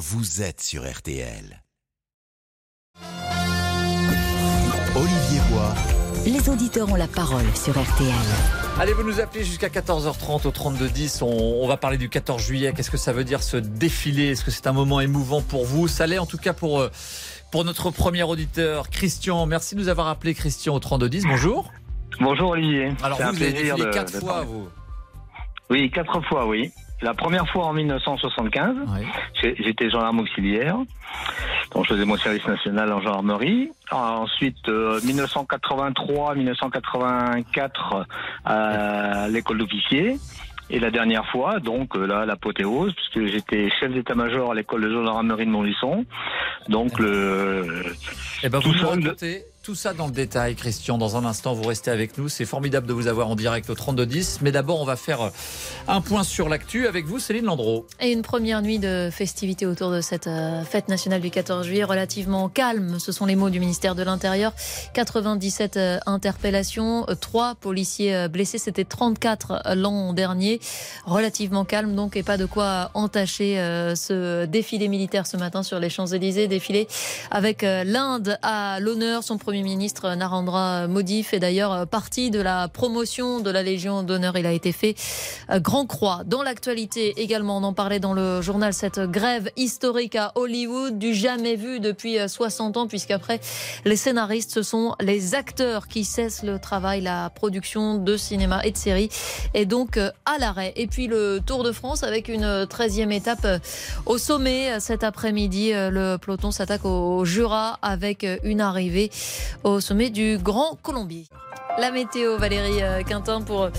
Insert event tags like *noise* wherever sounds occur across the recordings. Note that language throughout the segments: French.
vous êtes sur RTL. Olivier Bois. Les auditeurs ont la parole sur RTL. Allez, vous nous appelez jusqu'à 14h30 au 3210. On, on va parler du 14 juillet. Qu'est-ce que ça veut dire ce défilé? Est-ce que c'est un moment émouvant pour vous? Ça l'est en tout cas pour, euh, pour notre premier auditeur, Christian. Merci de nous avoir appelé, Christian, au 3210. Bonjour. Bonjour Olivier. Alors, vous, un vous avez défilé de- quatre de fois, parler. vous. Oui, quatre fois, oui. La première fois en 1975, Oui. j'ai- j'étais gendarme auxiliaire, donc je faisais mon service national en gendarmerie. Ensuite, euh, 1983, 1984 à l'école d'officier. Et la dernière fois, donc euh, là, l'apothéose, puisque j'étais chef d'état-major à l'école de gendarmerie de Montluçon. Donc le, Eh ben, vous Tout nous ça, le- racontez tout ça dans le détail, Christian. Dans un instant, vous restez avec nous. C'est formidable de vous avoir en direct au 3210. Mais d'abord, on va faire euh, un point sur l'actu avec vous, Céline Landreau. Et une première nuit de festivités autour de cette euh, fête nationale du 14 juillet relativement calme. Ce sont les mots du ministère de l'Intérieur. 97 euh, interpellations, 3 policiers blessés. C'était 34 l'an dernier. Relativement calme donc et pas de quoi entacher ce défilé militaire ce matin sur les Champs-Élysées. Défilé avec l'Inde à l'honneur. Son ministre euh, Narendra Modi fait d'ailleurs euh, partie de la promotion de la Légion d'honneur. Il a été fait euh, Grand Croix. Dans l'actualité également, on en parlait dans le journal, cette grève historique à Hollywood, du jamais vu depuis euh, 60 ans, puisqu'après les scénaristes, ce sont les acteurs qui cessent le travail, la production de cinéma et de séries, et donc euh, à l'arrêt. Et puis le Tour de France avec une 13e étape euh, au sommet euh, cet après-midi. Euh, Le peloton s'attaque au Jura avec euh, une arrivée au sommet du Grand Colombier. La météo, Valérie euh, Quintin, pour euh,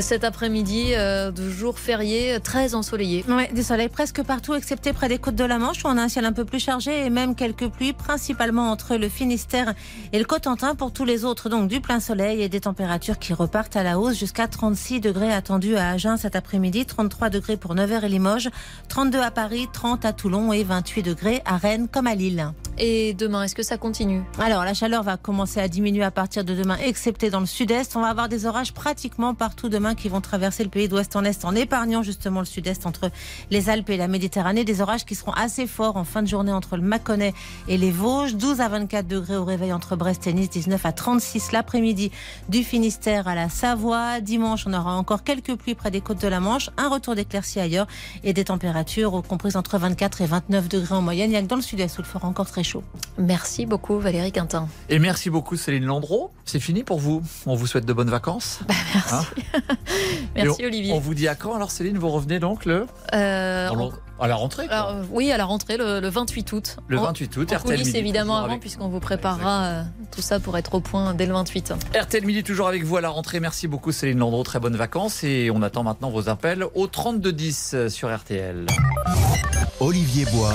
cet après-midi euh, de jour férié très ensoleillé. Ouais, du soleil presque partout, excepté près des côtes de la Manche, où on a un ciel un peu plus chargé et même quelques pluies, principalement entre le Finistère et le Cotentin. Pour tous les autres, donc du plein soleil et des températures qui repartent à la hausse jusqu'à 36 degrés attendus à Agen cet après-midi, 33 degrés pour Nevers et Limoges, 32 à Paris, 30 à Toulon et 28 degrés à Rennes comme à Lille. Et demain, est-ce que ça continue Alors, la chaleur va commencer à diminuer à partir de demain, excepté dans le sud-est. On va avoir des orages pratiquement partout demain qui vont traverser le pays d'ouest en est, en épargnant justement le sud-est entre les Alpes et la Méditerranée. Des orages qui seront assez forts en fin de journée entre le Mâconnais et les Vosges. 12 à 24 degrés au réveil entre Brest et Nice, 19 à 36 l'après-midi du Finistère à la Savoie. Dimanche, on aura encore quelques pluies près des côtes de la Manche, un retour d'éclaircies ailleurs et des températures comprises entre 24 et 29 degrés en moyenne. Il y a que dans le sud-est où il fera encore très chaud. Merci beaucoup, Valérie Quintin. Et merci beaucoup, Céline Landreau. C'est fini pour vous. On vous souhaite de bonnes vacances. Merci. Hein *laughs* Merci, on- Olivier. On vous dit à quand alors, Céline Vous revenez donc le Euh, à la rentrée quoi. alors, oui, à la rentrée, le, le 28 août. Le En- 28 août, En RTL Midi, évidemment toujours avant, avec- puisqu'on vous préparera euh, tout ça pour être au point dès le 28. RTL Midi toujours avec vous à la rentrée. Merci beaucoup Céline Landreau. Très bonnes vacances et on attend maintenant vos appels au 3210 euh, sur RTL. Olivier Bois.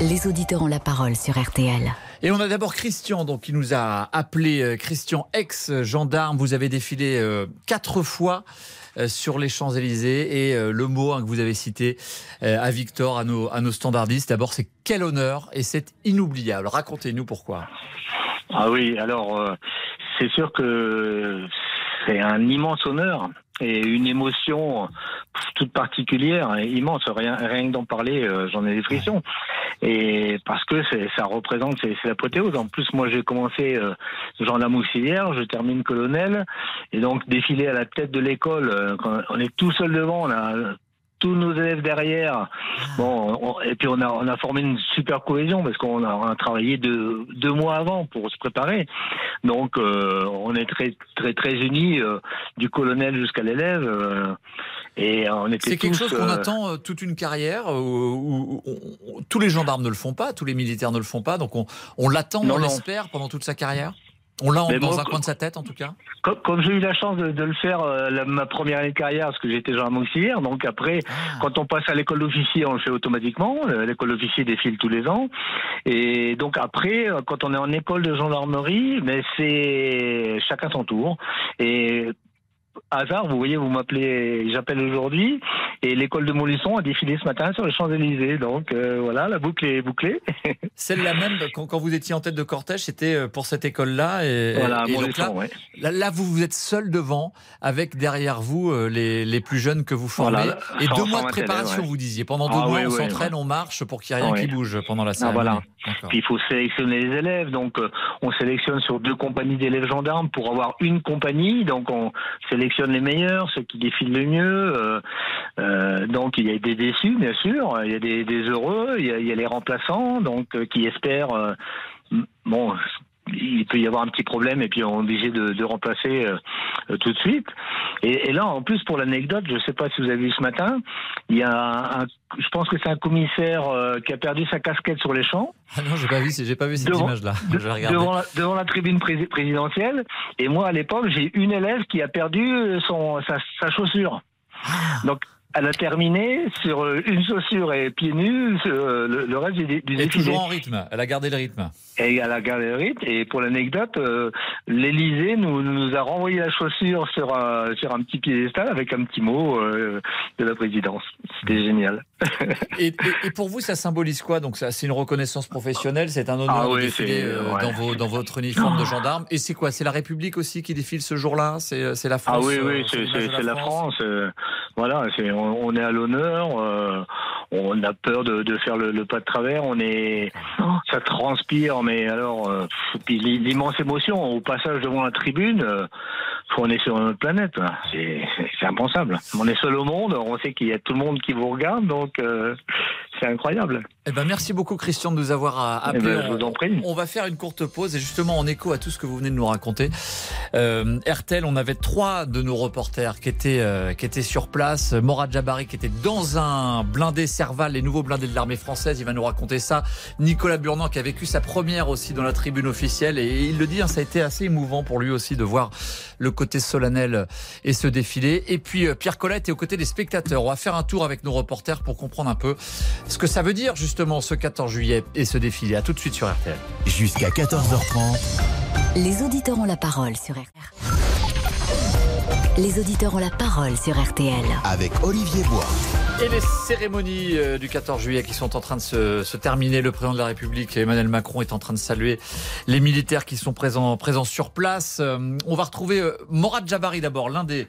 Les auditeurs ont la parole sur RTL. Et on a d'abord Christian, donc qui nous a appelé euh, Christian ex-gendarme. Vous avez défilé euh, quatre fois euh, sur les Champs-Élysées et euh, le mot hein, que vous avez cité euh, à Victor, à nos, à nos standardistes, d'abord c'est quel honneur et c'est inoubliable. Racontez-nous pourquoi. Ah oui, alors euh, c'est sûr que c'est un immense honneur et une émotion toute particulière, et immense. Rien, rien que d'en parler, euh, j'en ai des frissons. Et parce que ça représente, c'est l'apothéose. En plus, moi, j'ai commencé euh, gendarme auxiliaire, je termine colonel, et donc défiler à la tête de l'école, euh, on est tout seul devant, on a tous nos élèves derrière. Bon, on- et puis on a on a formé une super cohésion parce qu'on a, on a travaillé deux deux mois avant pour se préparer. Donc euh, on est très très très unis euh, du colonel jusqu'à l'élève euh, et on était C'est quelque chose qu'on attend toute une carrière où, où- où- où- tous les gendarmes ne le font pas, tous les militaires ne le font pas, donc on, on l'attend, on l'espère pendant toute sa carrière? On l'a dans moi, un coin de sa tête en tout cas. Comme, comme j'ai eu la chance de, de le faire euh, la- ma première année de carrière, parce que j'étais gendarme auxiliaire, donc après, Ah. quand on passe à l'école d'officier, on le fait automatiquement. Euh, L'école d'officier défile tous les ans. Et donc après, euh, quand on est en école de gendarmerie, mais c'est chacun son tour. Et hasard, vous voyez, vous m'appelez, j'appelle aujourd'hui, et l'école de Montluçon a défilé ce matin sur les Champs-Élysées. Donc euh, voilà, la boucle est bouclée. *laughs* Celle-là même, quand, quand vous étiez en tête de cortège, c'était euh, pour cette école-là. Et, voilà, et donc là, ouais. là, là, vous, vous êtes seul devant, avec derrière vous euh, les, les plus jeunes que vous formez. Voilà, et deux mois de préparation, ouais. vous disiez. Pendant deux Ah, mois, on s'entraîne, ouais. on marche pour qu'il n'y ait rien qui bouge pendant la Ah, cérémonie. voilà. D'accord. Puis il faut sélectionner les élèves. Donc euh, on sélectionne sur deux compagnies d'élèves gendarmes pour avoir une compagnie. Donc on sélectionne les meilleurs, ceux qui défilent le mieux. Euh, euh, donc il y a des déçus, bien sûr. Il y a des, heureux. Il y a, il y a les remplaçants, donc euh, qui espèrent. bon. Il peut y avoir un petit problème et puis on est obligé de, de remplacer euh, euh, tout de suite. Et, et là, en plus, pour l'anecdote, je ne sais pas si vous avez vu ce matin, il y a un, un- je pense que c'est un commissaire euh, qui a perdu sa casquette sur les champs Ah non, j'ai pas vu, j'ai pas vu cette image-là. de- devant, la, devant la tribune pré- présidentielle. Et moi, à l'époque, j'ai une élève qui a perdu son, sa, sa chaussure. Ah. Donc, elle a terminé sur euh, une chaussure et pieds nus euh, le, le reste du, du Et défilé. toujours en rythme. Elle a gardé le rythme. Et à la galerie. Et pour l'anecdote, euh, l'Élysée nous, nous a renvoyé la chaussure sur un, sur un petit piédestal avec un petit mot euh, de la présidence. C'était génial. *laughs* Et, et- et pour vous, ça symbolise quoi? Donc, ça, c'est une reconnaissance professionnelle, c'est un honneur Ah de oui, défiler ouais. dans, vos, dans votre uniforme de gendarme. Et c'est quoi? C'est la République aussi qui défile ce jour-là? C'est la Ah France oui, euh, oui, c'est la France? voilà, c'est on, est à l'honneur. euh, on a peur de, faire le, pas de travers. On est, ça transpire, mais alors, euh, l'immense émotion au passage devant la tribune. euh, on est sur une autre planète. là. C'est impensable. On est seul au monde. On sait qu'il y a tout le monde qui vous regarde, donc c'est incroyable. Eh ben, merci beaucoup, Christian, de nous avoir euh, Eh appelé. ben, je vous en prie. On va faire une courte pause et justement en écho à tout ce que vous venez de nous raconter. Euh, RTL, on avait trois de nos reporters qui étaient euh, qui étaient sur place. Morad Jabari qui était dans un blindé Serval, les nouveaux blindés de l'armée française. Il va nous raconter ça. Nicolas Burnand qui a vécu sa première aussi dans la tribune officielle et il le dit, hein, ça a été assez émouvant pour lui aussi de voir le côté solennel et ce défilé. Et puis euh, Pierre Collette est aux côtés des spectateurs. On va faire un tour avec nos reporters pour comprendre un peu ce que ça veut dire justement ce 14 juillet et ce défilé. À tout de suite sur RTL. Jusqu'à 14h30. Les auditeurs ont la parole sur RTL. Les auditeurs ont la parole sur RTL. Avec Olivier Bois. Et les cérémonies euh, du 14 juillet qui sont en train de se, se terminer. Le président de la République, Emmanuel Macron, est en train de saluer les militaires qui sont présents, présents sur place. Euh, on va retrouver euh, Morad Jabari d'abord, l'un des,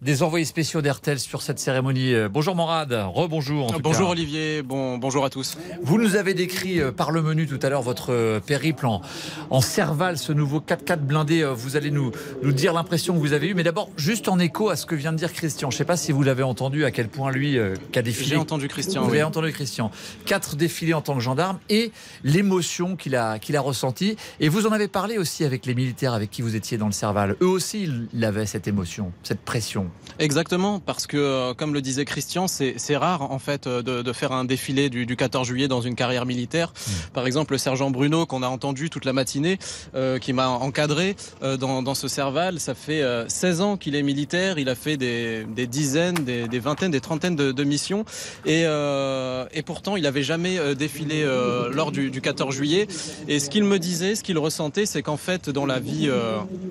des envoyés spéciaux d'RTL sur cette cérémonie. Euh, Bonjour Morad, rebonjour. Bonjour cas. Olivier, bon, bonjour à tous. Vous nous avez décrit euh, par le menu tout à l'heure votre euh, périple en, en Serval, ce nouveau 4x4 blindé. Vous allez nous, nous dire l'impression que vous avez eue. Mais d'abord, juste en écho à ce que vient de dire Christian. Je ne sais pas si vous l'avez entendu, à quel point lui, euh, qui a défilé. J'ai entendu Christian. Vous oui. avez entendu Christian. Quatre défilés en tant que gendarme et l'émotion qu'il a, qu'il a ressentie. Et vous en avez parlé aussi avec les militaires avec qui vous étiez dans le Serval. Eux aussi, ils avaient cette émotion, cette pression. Exactement, parce que euh, comme le disait Christian, c'est rare en fait euh, de, de faire un défilé du, du 14 juillet dans une carrière militaire. Mmh. Par exemple, le sergent Bruno qu'on a entendu toute la matinée, euh, qui m'a encadré euh, dans, dans ce Serval, ça fait euh, 16 ans qu'il est militaire. Il a fait des, des dizaines, des, des vingtaines, des trentaines de, de missions, et, et pourtant il n'avait jamais défilé lors du, du 14 juillet. Et ce qu'il me disait, ce qu'il ressentait, c'est qu'en fait dans la vie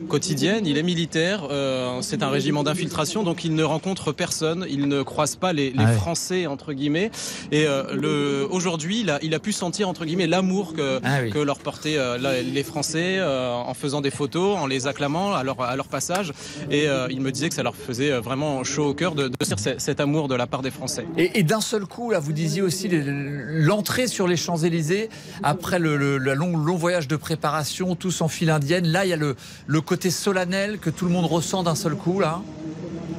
quotidienne, il est militaire, c'est un régiment d'infiltration, donc il ne rencontre personne, il ne croise pas les, les Ah ouais. Français entre guillemets. Et euh, le aujourd'hui, il a, il a pu sentir entre guillemets l'amour que Ah oui. que leur portaient euh, la- les Français euh, en faisant des photos, en les acclamant à leur, à leur passage. Et euh, il me disait que ça leur faisait vraiment chaud au cœur de, de sentir ce- cet amour de la part des Français. Et, et d'un seul coup, là, vous disiez aussi l'entrée sur les Champs-Élysées, après le, le- le long, long voyage de préparation, tous en file indienne. Là, il y a le, le côté solennel que tout le monde ressent d'un seul coup, là.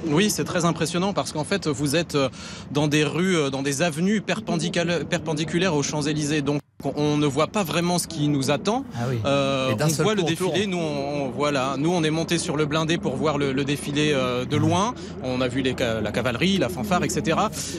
Oui, c'est très impressionnant parce qu'en fait, vous êtes euh, dans des rues, euh, dans des avenues perpendiculaires, aux Champs-Élysées. On ne voit pas vraiment ce qui nous attend. Ah oui. Euh, on voit le défilé. Nous, on, on- voilà, nous, on est monté sur le blindé pour voir le, le défilé euh, de loin. On a vu les, la cavalerie, la fanfare, etc.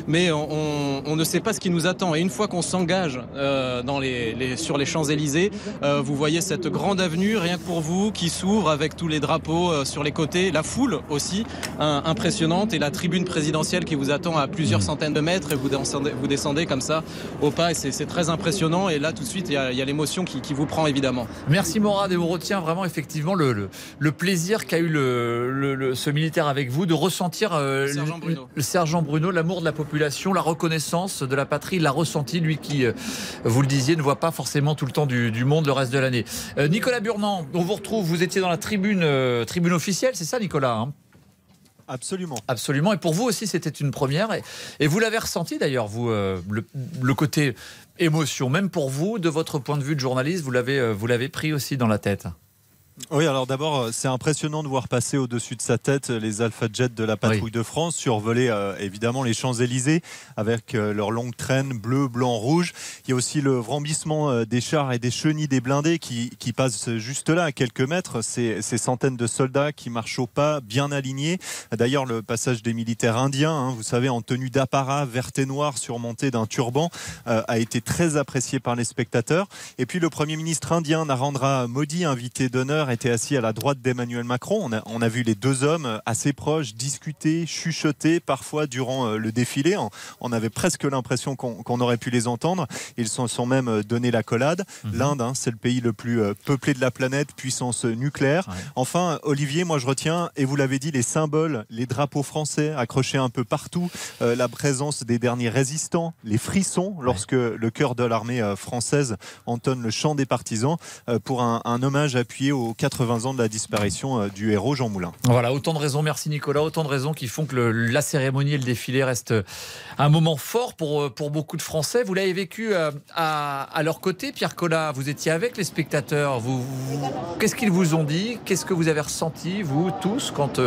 Mais on, ne sait pas ce qui nous attend. Et une fois qu'on s'engage euh, dans les, les- sur les Champs Élysées, euh, vous voyez cette grande avenue, rien que pour vous, qui s'ouvre avec tous les drapeaux euh, sur les côtés, la foule aussi hein, impressionnante et la tribune présidentielle qui vous attend à Mmh. plusieurs centaines de mètres et vous descendez, vous descendez comme ça au pas. Et c'est très impressionnant. Et là tout de suite il y a, l'émotion qui, vous prend évidemment. Merci Morad et on retient vraiment effectivement le, le, plaisir qu'a eu le, ce militaire avec vous de ressentir le sergent Bruno, l'amour de la population, la reconnaissance de la patrie, il l'a ressenti lui qui, vous le disiez, ne voit pas forcément tout le temps du, du monde le reste de l'année. Nicolas Burnand, on vous retrouve, vous étiez dans la tribune, tribune officielle, c'est ça Nicolas hein? Absolument. Absolument. Et pour vous aussi, c'était une première. Et, vous l'avez ressenti d'ailleurs, vous, euh, le, côté émotion, même pour vous, de votre point de vue de journaliste, vous l'avez, euh, vous l'avez pris aussi dans la tête. Oui, alors d'abord, euh, c'est impressionnant de voir passer au-dessus de sa tête les Alpha Jets de la patrouille de France, survoler euh, évidemment les Champs-Élysées avec euh, leurs longues traînes bleu, blanc, rouge. Il y a aussi le vrambissement des chars et des chenilles des blindés qui, qui passent juste là, à quelques mètres. Ces, ces, centaines de soldats qui marchent au pas, bien alignés. D'ailleurs, le passage des militaires indiens, hein, vous savez, en tenue d'apparat vert et noir surmonté d'un turban, a été très apprécié par les spectateurs. Et puis le Premier ministre indien, Narendra Modi, invité d'honneur, était assis à la droite d'Emmanuel Macron. On a, vu les deux hommes assez proches discuter, chuchoter parfois durant euh, le défilé. On, avait presque l'impression qu'on aurait pu les entendre. Ils se sont, même euh, donné la collade. Mhm. L'Inde, hein, c'est le pays le plus euh, peuplé de la planète, puissance nucléaire. Enfin, Olivier, moi je retiens, et vous l'avez dit, les symboles, les drapeaux français accrochés un peu partout, la présence des derniers résistants, les frissons lorsque le cœur de l'armée française entonne le chant des partisans pour un, un hommage appuyé aux 80 ans de la disparition euh, du héros Jean Moulin. Voilà, autant de raisons, merci Nicolas, autant de raisons qui font que la cérémonie et le défilé restent un moment fort pour, euh, pour beaucoup de Français. Vous l'avez vécu euh, à, leur côté, Pierre Collat, vous étiez avec les spectateurs. Vous, Qu'est-ce qu'ils vous ont dit Qu'est-ce que vous avez ressenti, vous tous, quand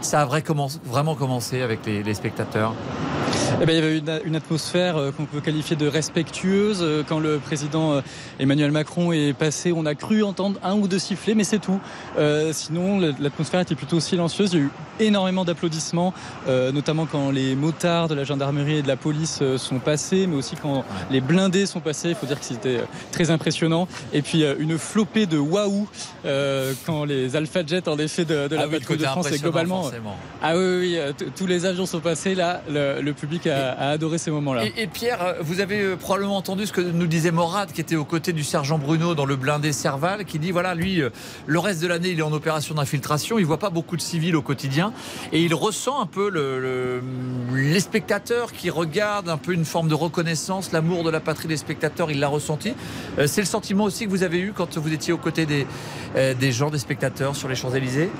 ça a vraiment commencé avec les spectateurs? Eh ben, il y avait une, une atmosphère qu'on peut qualifier de respectueuse. Quand le président Emmanuel Macron est passé, on a cru entendre un ou deux sifflets, mais c'est tout. Euh, sinon, l'atmosphère était plutôt silencieuse. Il y a eu énormément d'applaudissements, euh, notamment quand les motards de la gendarmerie et de la police euh, sont passés, mais aussi quand les blindés sont passés. Il faut dire que c'était très impressionnant. Et puis une flopée de waouh quand les Alpha Jets, en effet, de, de la ah de France et globalement. Ah oui, oui, tous les avions sont passés. Là, le, public a, adoré ces moments-là. Et, Pierre, vous avez probablement entendu ce que nous disait Morad, qui était aux côtés du sergent Bruno dans le blindé Serval, qui dit voilà, lui, le reste de l'année, il est en opération d'infiltration. Il voit pas beaucoup de civils au quotidien. Et il ressent un peu le, les spectateurs qui regardent un peu une forme de reconnaissance, l'amour de la patrie des spectateurs. Il l'a ressenti. Euh, c'est le sentiment aussi que vous avez eu quand vous étiez aux côtés des, euh, des gens, des spectateurs sur les Champs-Élysées?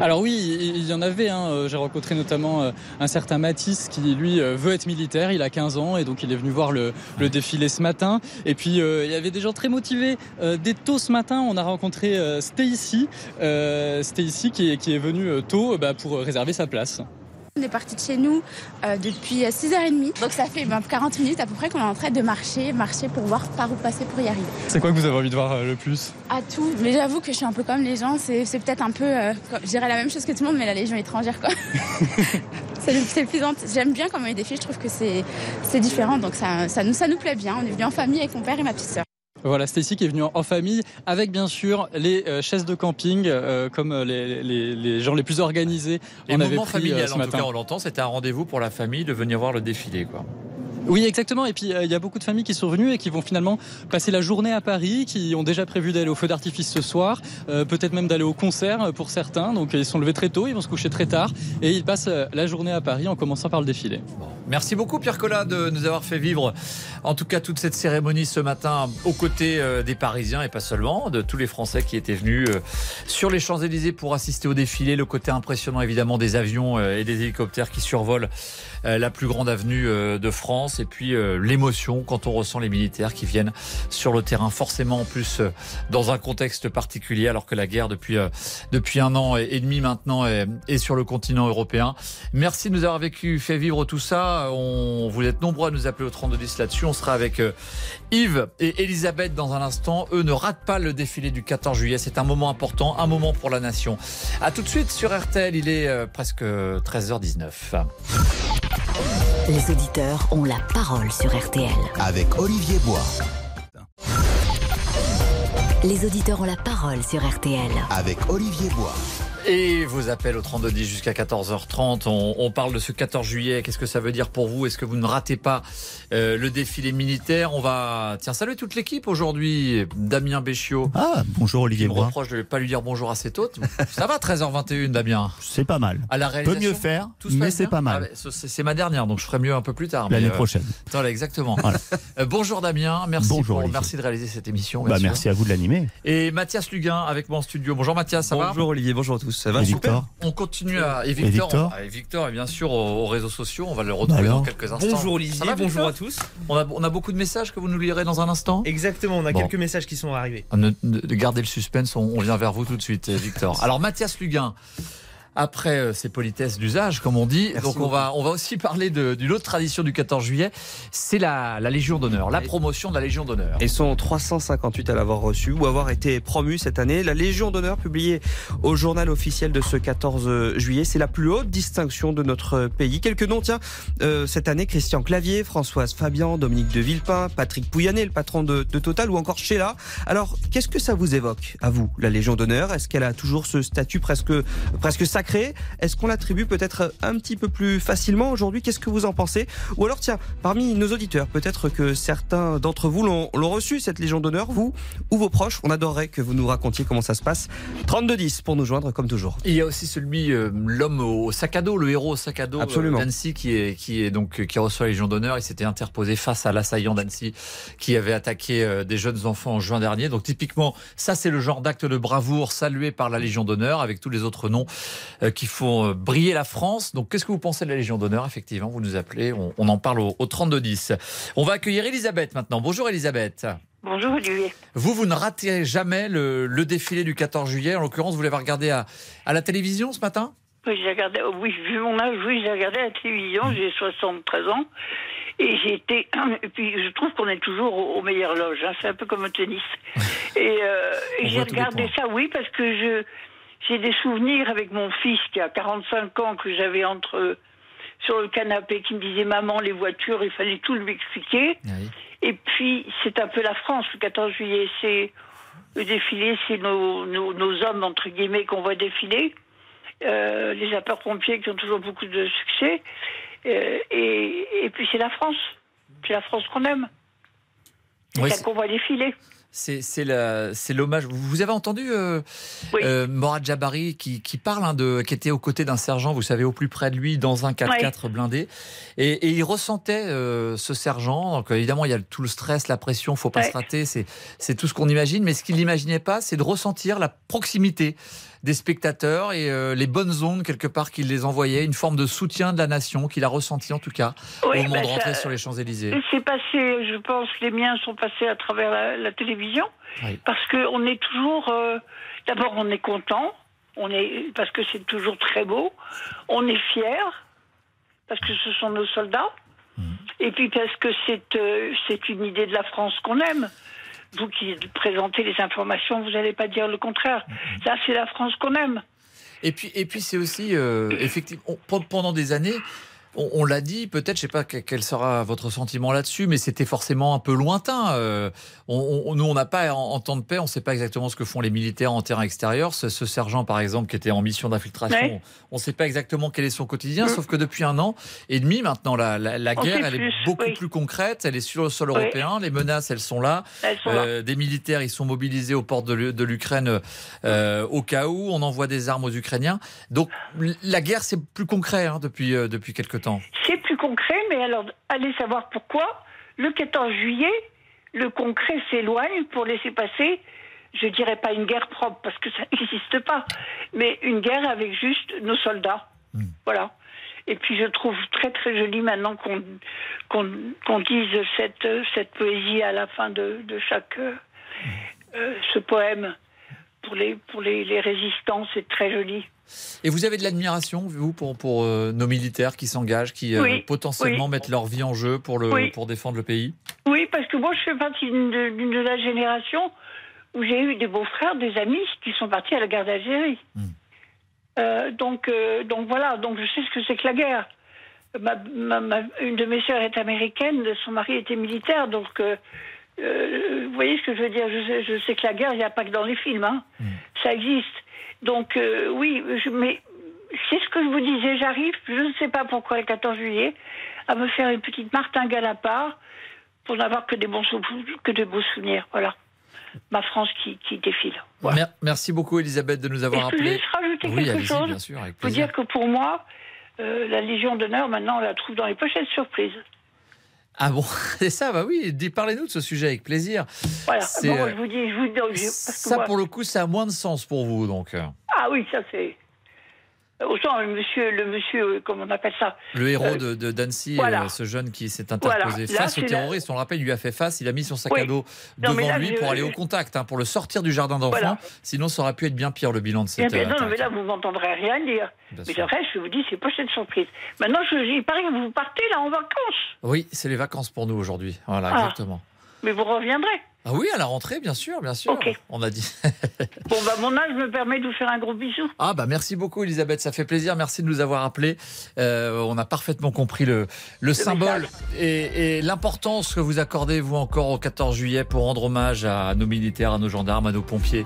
Alors oui, il y en avait. Hein. Euh, j'ai rencontré notamment euh, un certain Matisse qui, lui, euh, veut être militaire. Il a 15 ans et donc il est venu voir le, défilé ce matin. Et puis, il y avait des gens très motivés. dès tôt ce matin, on a rencontré Stacy, Stacy qui est, qui est venu tôt bah, pour réserver sa place. On est parti de chez nous euh, depuis 6h30. Donc ça fait 40 minutes à peu près qu'on est en train de marcher, marcher pour voir par où passer pour y arriver. C'est quoi que vous avez envie de voir euh, le plus? À tout. Mais j'avoue que je suis un peu comme les gens. C'est, peut-être un peu, euh, je dirais la même chose que tout le monde, mais la Légion étrangère quoi. *laughs* c'est, plus J'aime bien comment il défile. Je trouve que c'est, différent. Donc ça, ça, nous, ça nous plaît bien. On est venu en famille avec mon père et ma petite sœur. Voilà, Stacy qui est venue en famille avec bien sûr les euh, chaises de camping euh, comme euh, les, les, gens les plus organisés. Les moments familial, en tout cas, on l'entend, c'était un rendez-vous pour la famille de venir voir le défilé. Quoi. Oui, exactement. Et puis il y a beaucoup de familles qui sont venues et qui vont finalement passer la journée à Paris, qui ont déjà prévu d'aller au feu d'artifice ce soir, peut-être même d'aller au concert pour certains. Donc ils sont levés très tôt, ils vont se coucher très tard et ils passent la journée à Paris en commençant par le défilé. Merci beaucoup Pierre Collat de nous avoir fait vivre en tout cas toute cette cérémonie ce matin aux côtés euh, des Parisiens et pas seulement, de tous les Français qui étaient venus euh, sur les Champs-Élysées pour assister au défilé. Le côté impressionnant évidemment des avions euh, et des hélicoptères qui survolent la plus grande avenue de France et puis l'émotion quand on ressent les militaires qui viennent sur le terrain forcément en plus dans un contexte particulier alors que la guerre depuis, depuis un an et demi maintenant est, sur le continent européen. Merci de nous avoir vécu, fait vivre tout ça. On, vous êtes nombreux à nous appeler au 3210 là-dessus. On sera avec euh, Yves et Elisabeth dans un instant. Eux ne ratent pas le défilé du 14 juillet. C'est un moment important, un moment pour la nation. A tout de suite sur RTL. Il est euh, presque 13h19. Les auditeurs ont la parole sur RTL. Avec Olivier Bois. Les auditeurs ont la parole sur RTL. Avec Olivier Bois. Et vos appels au 3210 jusqu'à 14h30. On, on, parle de ce 14 juillet. Qu'est-ce que ça veut dire pour vous? Est-ce que vous ne ratez pas euh, le défilé militaire? On va tiens saluer toute l'équipe aujourd'hui. Damien Béchiot. Ah bonjour Olivier Broy. reproche de ne pas lui dire bonjour assez tôt. ça va 13h21 Damien? C'est pas mal. À la Peut mieux faire, mais c'est pas mal. Ah, c'est ma dernière, donc je ferai mieux un peu plus tard. L'année prochaine. Voilà, exactement. Voilà. Euh, bonjour Damien. Merci bonjour, pour, merci de réaliser cette émission. Bah, merci à vous de l'animer. Et Mathias Luguin avec moi en studio. Bonjour Mathias, ça bonjour va? Bonjour Olivier, bonjour à tous. Ça va et Victor On continue à. Et Victor, et Victor, on... et Victor, et bien sûr, aux, aux, réseaux sociaux. On va le retrouver Alors dans quelques instants. Bonjour Olivier, va, bonjour à tous. On a, on a, beaucoup de messages que vous nous lirez dans un instant Exactement, on a bon. quelques messages qui sont arrivés. Ne, ne, gardez le suspense, on, on, vient vers vous tout de suite, Victor. *laughs* Alors, Mathias Luguin. Après euh, ces politesses d'usage, comme on dit, Merci donc on va, on va aussi parler d'une autre tradition du 14 juillet, c'est la, la, Légion d'honneur, la promotion de la Légion d'honneur. Ils sont 358 à l'avoir reçu ou avoir été promus cette année. La Légion d'honneur, publiée au journal officiel de ce 14 juillet, c'est la plus haute distinction de notre pays. Quelques noms, tiens, euh, cette année, Christian Clavier, Françoise Fabian, Dominique de Villepin, Patrick Pouyanné, le patron de, de Total, ou encore Sheila. Alors, qu'est-ce que ça vous évoque, à vous, la Légion d'honneur? Est-ce qu'elle a toujours ce statut presque, presque sacré est-ce qu'on l'attribue peut-être un petit peu plus facilement aujourd'hui? Qu'est-ce que vous en pensez? Ou alors, tiens, parmi nos auditeurs, peut-être que certains d'entre vous l'ont reçu, cette Légion d'honneur, vous ou vos proches. On adorerait que vous nous racontiez comment ça se passe. 3210 pour nous joindre, comme toujours. Il y a aussi celui, euh, l'homme au sac à dos, le héros au sac à dos Absolument. d'Annecy, qui est, qui est donc qui reçoit la Légion d'honneur. Il s'était interposé face à l'assaillant d'Annecy qui avait attaqué euh, des jeunes enfants en juin dernier. Donc typiquement, ça c'est le genre d'acte de bravoure salué par la Légion d'honneur, avec tous les autres noms euh, qui font briller la France. Donc, qu'est-ce que vous pensez de la Légion d'honneur Effectivement, vous nous appelez, on, on en parle au, au 3210. On va accueillir Elisabeth maintenant. Bonjour Elisabeth. Bonjour Olivier. Vous, vous ne ratez jamais le, le défilé du 14 juillet. En l'occurrence, vous l'avez regardé à, à la télévision ce matin? Oui, j'ai regardé. oh Oui, vu mon âge, oui, j'ai regardé à la télévision. J'ai 73 ans. Et j'ai été. *clears throat* Et puis, je trouve qu'on est toujours aux, aux meilleures loges. Hein. C'est un peu comme au tennis. *laughs* Et, euh, et j'ai regardé ça, oui, parce que je j'ai des souvenirs avec mon fils qui a 45 ans que j'avais entre sur le canapé qui me disait maman les voitures il fallait tout lui expliquer. Oui. et puis c'est un peu la France le 14 juillet c'est le défilé c'est nos, nos, nos, hommes entre guillemets qu'on voit défiler. Euh, les sapeurs pompiers qui ont toujours beaucoup de succès. Euh, et, et puis c'est la France. C'est la France qu'on aime. C'est Oui, ça qu'on voit défiler C'est l'hommage. Vous avez entendu euh, Oui. euh, Morad Jabari qui, qui parle hein, de qui était aux côtés d'un sergent, vous savez, au plus près de lui, dans un 4x4 blindé, et, et il ressentait euh, ce sergent. Donc évidemment, il y a tout le stress, la pression, faut pas Ouais. se rater, c'est tout ce qu'on imagine. Mais ce qu'il n'imaginait pas, c'est de ressentir la proximité des spectateurs et euh, les bonnes ondes quelque part qu'il les envoyait, une forme de soutien de la nation qu'il a ressenti en tout cas Oui, au moment bah, de rentrer sur les Champs Élysées. C'est passé, je pense, les miens sont passés à travers la, la télévision, Oui. parce que on est toujours, euh, d'abord on est content, on est parce que c'est toujours très beau, on est fier parce que ce sont nos soldats, et puis parce que c'est euh, c'est une idée de la France qu'on aime. Vous qui présentez les informations, vous n'allez pas dire le contraire. Là, c'est la France qu'on aime. Et puis, et puis c'est aussi, euh, effectivement, pendant des années, on, on l'a dit, peut-être, je sais pas que- quel sera votre sentiment là-dessus, mais c'était forcément un peu lointain. Euh, on, on- nous, on n'a pas, en, en temps de paix, on ne sait pas exactement ce que font les militaires en terrain extérieur. Ce, ce sergent, par exemple, qui était en mission d'infiltration, Ouais. on ne sait pas exactement quel est son quotidien, sauf que depuis un an et demi maintenant, la, la, la On guerre, elle est beaucoup oui. plus concrète, elle est sur le sol Oui. européen, les menaces, elles sont là. Elles sont là. Euh, des militaires, ils sont mobilisés aux portes de l'U- de l'Ukraine euh, au cas où. On envoie des armes aux Ukrainiens. Donc la guerre, c'est plus concret hein, depuis depuis quelque temps. C'est plus concret, mais alors allez savoir pourquoi. Le 14 juillet, le concret s'éloigne pour laisser passer, je dirais pas une guerre propre parce que ça *laughs* n'existe pas, mais une guerre avec juste nos soldats. Voilà. Et puis je trouve très très joli maintenant qu'on dise cette cette poésie à la fin de, de chaque euh, euh, ce poème pour les pour les, les résistants, c'est très joli. Et vous avez de l'admiration, vous, pour pour euh, nos militaires qui s'engagent, qui euh, potentiellement oui. mettent leur vie en jeu pour le Oui. pour défendre le pays. Oui, parce que moi, je fais partie d'une de, de la génération où j'ai eu des beaux-frères, des amis qui sont partis à la guerre d'Algérie. Euh, donc, donc voilà, donc je sais ce que c'est que la guerre. Ma, ma- ma- une de mes sœurs est américaine, son mari était militaire, donc vous voyez ce que je veux dire je sais, je sais que la guerre, il n'y a pas que dans les films. Hein. ça existe. Donc euh, oui, je, mais c'est ce que je vous disais, j'arrive, je ne sais pas pourquoi le 14 juillet, à me faire une petite martingale à part pour n'avoir que des bons sou- que de beaux souvenirs. Voilà. Ma France qui, qui défile. Mer- Merci beaucoup, Elisabeth, de nous avoir Et je juste rajouter Oui, quelque chose bien sûr, avec dire que pour moi, euh, la Légion d'honneur, maintenant, on la trouve dans les pochettes surprises. Ah bon, *laughs* c'est ça, bah oui, parlez-nous de ce sujet avec plaisir. Voilà. C'est, Bon, euh, je vous dis, je vous dis. je- parce que Ça, moi- pour le coup, ça a moins de sens pour vous, donc. euh, Ah oui, ça c'est. Autant le monsieur, le monsieur, euh, comment on appelle ça Le héros Euh, de, de d'Annecy, voilà. euh, ce jeune qui s'est interposé Voilà. Là, face au la- terroriste, on le rappelle, il lui a fait face, il a mis son sac Oui. à dos Non, devant là, lui je- pour aller au contact, hein, pour le sortir du jardin d'enfants. Voilà. Sinon, ça aurait pu être bien pire le bilan de cette bien, euh, non, attaque. mais là, vous m'entendrez rien dire. Bien mais sûr. le reste, je vous dis, c'est pochette surprise. Maintenant, je, il paraît que vous partez là en vacances. Oui, c'est les vacances pour nous aujourd'hui. Voilà, Ah. exactement. Mais vous reviendrez. Ah oui, à la rentrée, bien sûr, bien sûr. On a dit. *laughs* Bon, bah, mon âge me permet de vous faire un gros bisou. Ah bah merci beaucoup Elisabeth, ça fait plaisir, merci de nous avoir appelés. Euh, on a parfaitement compris le, le, symbole et, et l'importance que vous accordez vous encore au 14 juillet pour rendre hommage à nos militaires, à nos gendarmes, à nos pompiers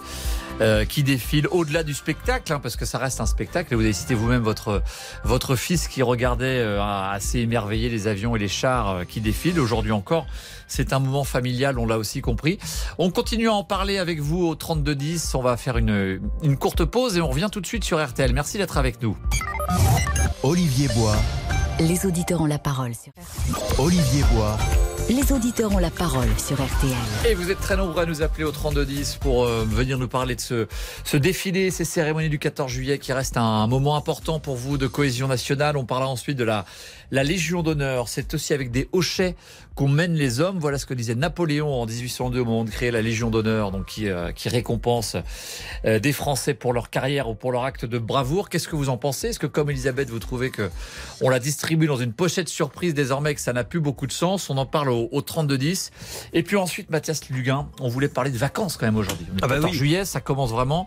euh, qui défilent au-delà du spectacle, hein, parce que ça reste un spectacle. Et vous avez cité vous-même votre, votre fils qui regardait euh, assez émerveillé les avions et les chars euh, qui défilent. Aujourd'hui encore, c'est un moment familial, on l'a aussi compris. On continue à en parler avec vous au 3210. On va faire une, une courte pause et on revient tout de suite sur RTL. Merci d'être avec nous. Olivier Bois, Les auditeurs ont la parole sur Olivier Bois, Les auditeurs ont la parole sur RTL. Et vous êtes très nombreux à nous appeler au 3210 pour euh, venir nous parler de ce, ce défilé, ces cérémonies du 14 juillet qui reste un, un moment important pour vous de cohésion nationale. On parlera ensuite de la, la Légion d'honneur. C'est aussi avec des hochets qu'on mène les hommes. Voilà ce que disait Napoléon en 1802 au moment de créer la Légion d'honneur, donc qui, euh, qui récompense euh, des Français pour leur carrière ou pour leur acte de bravoure. Qu'est-ce que vous en pensez? Est-ce que comme Elisabeth, vous trouvez que on la distribue dans une pochette surprise désormais que ça n'a plus beaucoup de sens? On en parle au, au 3210. Et puis ensuite, Mathias Luguin, on voulait parler de vacances quand même aujourd'hui. Ah bah 14 oui. juillet, ça commence vraiment.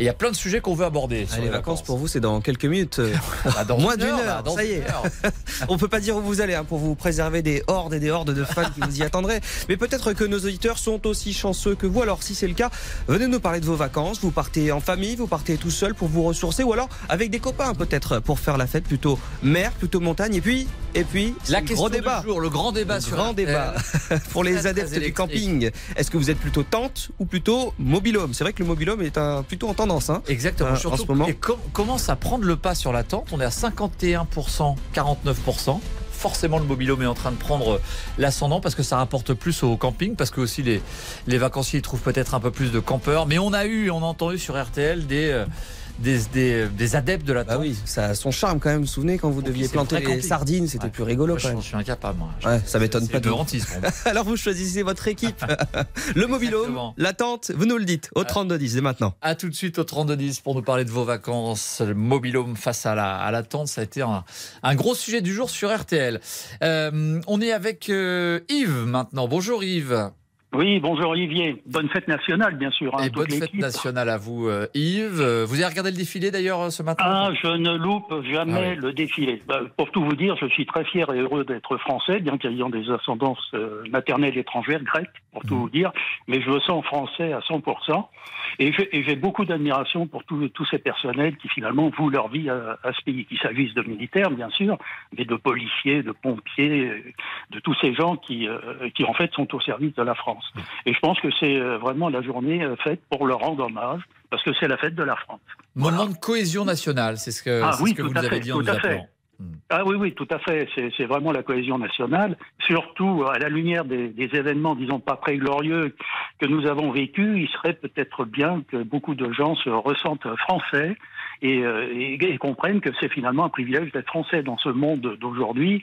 Et il y a plein de sujets qu'on veut aborder. Ah, sur les vacances pour vous, c'est dans quelques minutes. *laughs* euh, Bah, dans Moins une d'une heure, dans ça y est. *laughs* On peut pas dire où vous allez hein, pour vous préserver des hordes et des hordes de fans qui vous y attendraient. Mais peut-être que nos auditeurs sont aussi chanceux que vous. Alors si c'est le cas, venez nous parler de vos vacances. Vous partez en famille, vous partez tout seul pour vous ressourcer ou alors avec des copains peut-être pour faire la fête plutôt mer, plutôt montagne. Et puis, et puis, La question gros du débat. jour, le grand débat Le sur grand débat *laughs* pour les adeptes du camping. Est-ce que vous êtes plutôt tente ou plutôt mobilhome? C'est vrai que le mobilhome est un, plutôt en tendance. Hein, Exactement. euh, en Surtout, ce moment. et com- commence à prendre le pas sur la tente? On est à 51%, 49%. Forcément, le mobilhome est en train de prendre l'ascendant parce que ça rapporte plus au camping, parce que aussi les, les vacanciers trouvent peut-être un peu plus de campeurs. Mais on a eu, on a entendu sur RTL des, euh, des, des, des adeptes de la tente. Bah oui, ça a son charme quand même. Vous vous souvenez quand vous Pour deviez planter les camping. sardines, c'était Ouais. plus rigolo Moi, quand je, même. je suis incapable. moi. Ouais, ça m'étonne pas de moi. *laughs* Alors vous choisissez votre équipe. *laughs* le mobilhome, la tente, vous nous le dites au 3210 dès maintenant. À tout de suite au 3210 pour nous parler de vos vacances. Le mobilhome face à la, à la tente, ça a été un, un gros sujet du jour sur RTL. Euh, on est avec euh, Yves maintenant. Bonjour Yves. Oui, bonjour Olivier. Bonne fête nationale, bien sûr. hein, Et bonne fête nationale à vous euh, Yves. Euh, Vous avez regardé le défilé d'ailleurs euh, ce matin Ah, je ne loupe jamais Ah oui. le défilé. Bah, pour tout vous dire, je suis très fier et heureux d'être français, bien qu'ayant des ascendances euh, maternelles étrangères, grecques, pour tout vous dire. Mais je me sens français à 100%. Et j'ai beaucoup d'admiration pour tous ces personnels qui finalement vouent leur vie à, à ce pays, qu'il s'agisse de militaires, bien sûr, mais de policiers, de pompiers, de tous ces gens qui, euh, qui en fait sont au service de la France. Et je pense que c'est euh, vraiment la journée euh, faite pour leur rendre hommage, parce que c'est la fête de la France. Moment de cohésion nationale, c'est ce que, Ah c'est oui, ce que tout vous nous avez dit en tout nous à fait. appelant. Ah oui, oui, tout à fait. C'est c'est vraiment la cohésion nationale, surtout à la lumière des, des événements, disons pas très glorieux que nous avons vécus. Il serait peut-être bien que beaucoup de gens se ressentent français et, euh, et- et comprennent que c'est finalement un privilège d'être français dans ce monde d'aujourd'hui.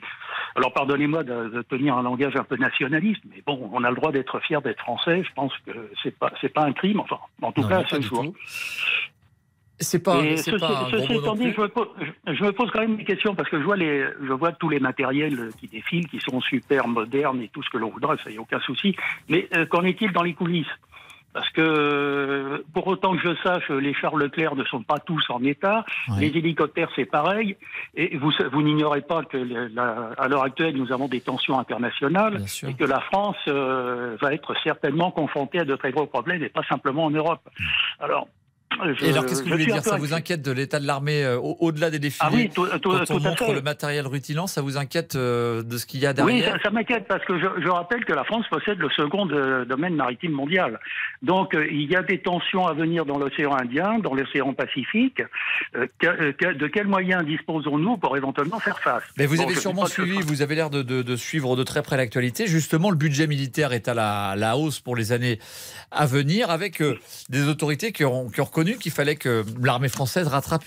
Alors pardonnez-moi de, de tenir un langage un peu nationaliste, mais bon, on a le droit d'être fier d'être français. Je pense que c'est pas c'est pas un crime. Enfin, en tout Non, cas, c'est du jour. C'est pas, c'est pas un étant dit, je me, pose, je- je me pose quand même des questions parce que je vois, les, je vois tous les matériels qui défilent, qui sont super modernes et tout ce que l'on voudra, ça y a aucun souci. Mais euh, qu'en est-il dans les coulisses? Parce que, pour autant que je sache, les chars Leclerc ne sont pas tous en état. Les hélicoptères, c'est pareil. Et vous, vous n'ignorez pas que, la- à l'heure actuelle, nous avons des tensions internationales et que la France euh, va être certainement confrontée à de très gros problèmes et pas simplement en Europe. Alors, Je- Et alors, qu'est-ce que vous voulez dire Ça vous inquiète de l'état de l'armée euh, au- au-delà des défilés Ah oui, tout- tout- Quand tout on à montre fait. le matériel rutilant, ça vous inquiète euh, de ce qu'il y a Oui, derrière ça, ça m'inquiète parce que je, je rappelle que la France possède le second euh, domaine maritime mondial. Donc euh, il y a des tensions à venir dans l'océan Indien, dans l'océan Pacifique. Euh, que- euh, que- de quels moyens disposons-nous pour éventuellement faire face? Mais vous Bon, avez sûrement que suivi, sera- vous avez l'air de, de- de suivre de très près l'actualité. Justement, le budget militaire est à la, la hausse pour les années à venir, avec des autorités qui ont, qui ont reconnu qu'il fallait que l'armée française rattrape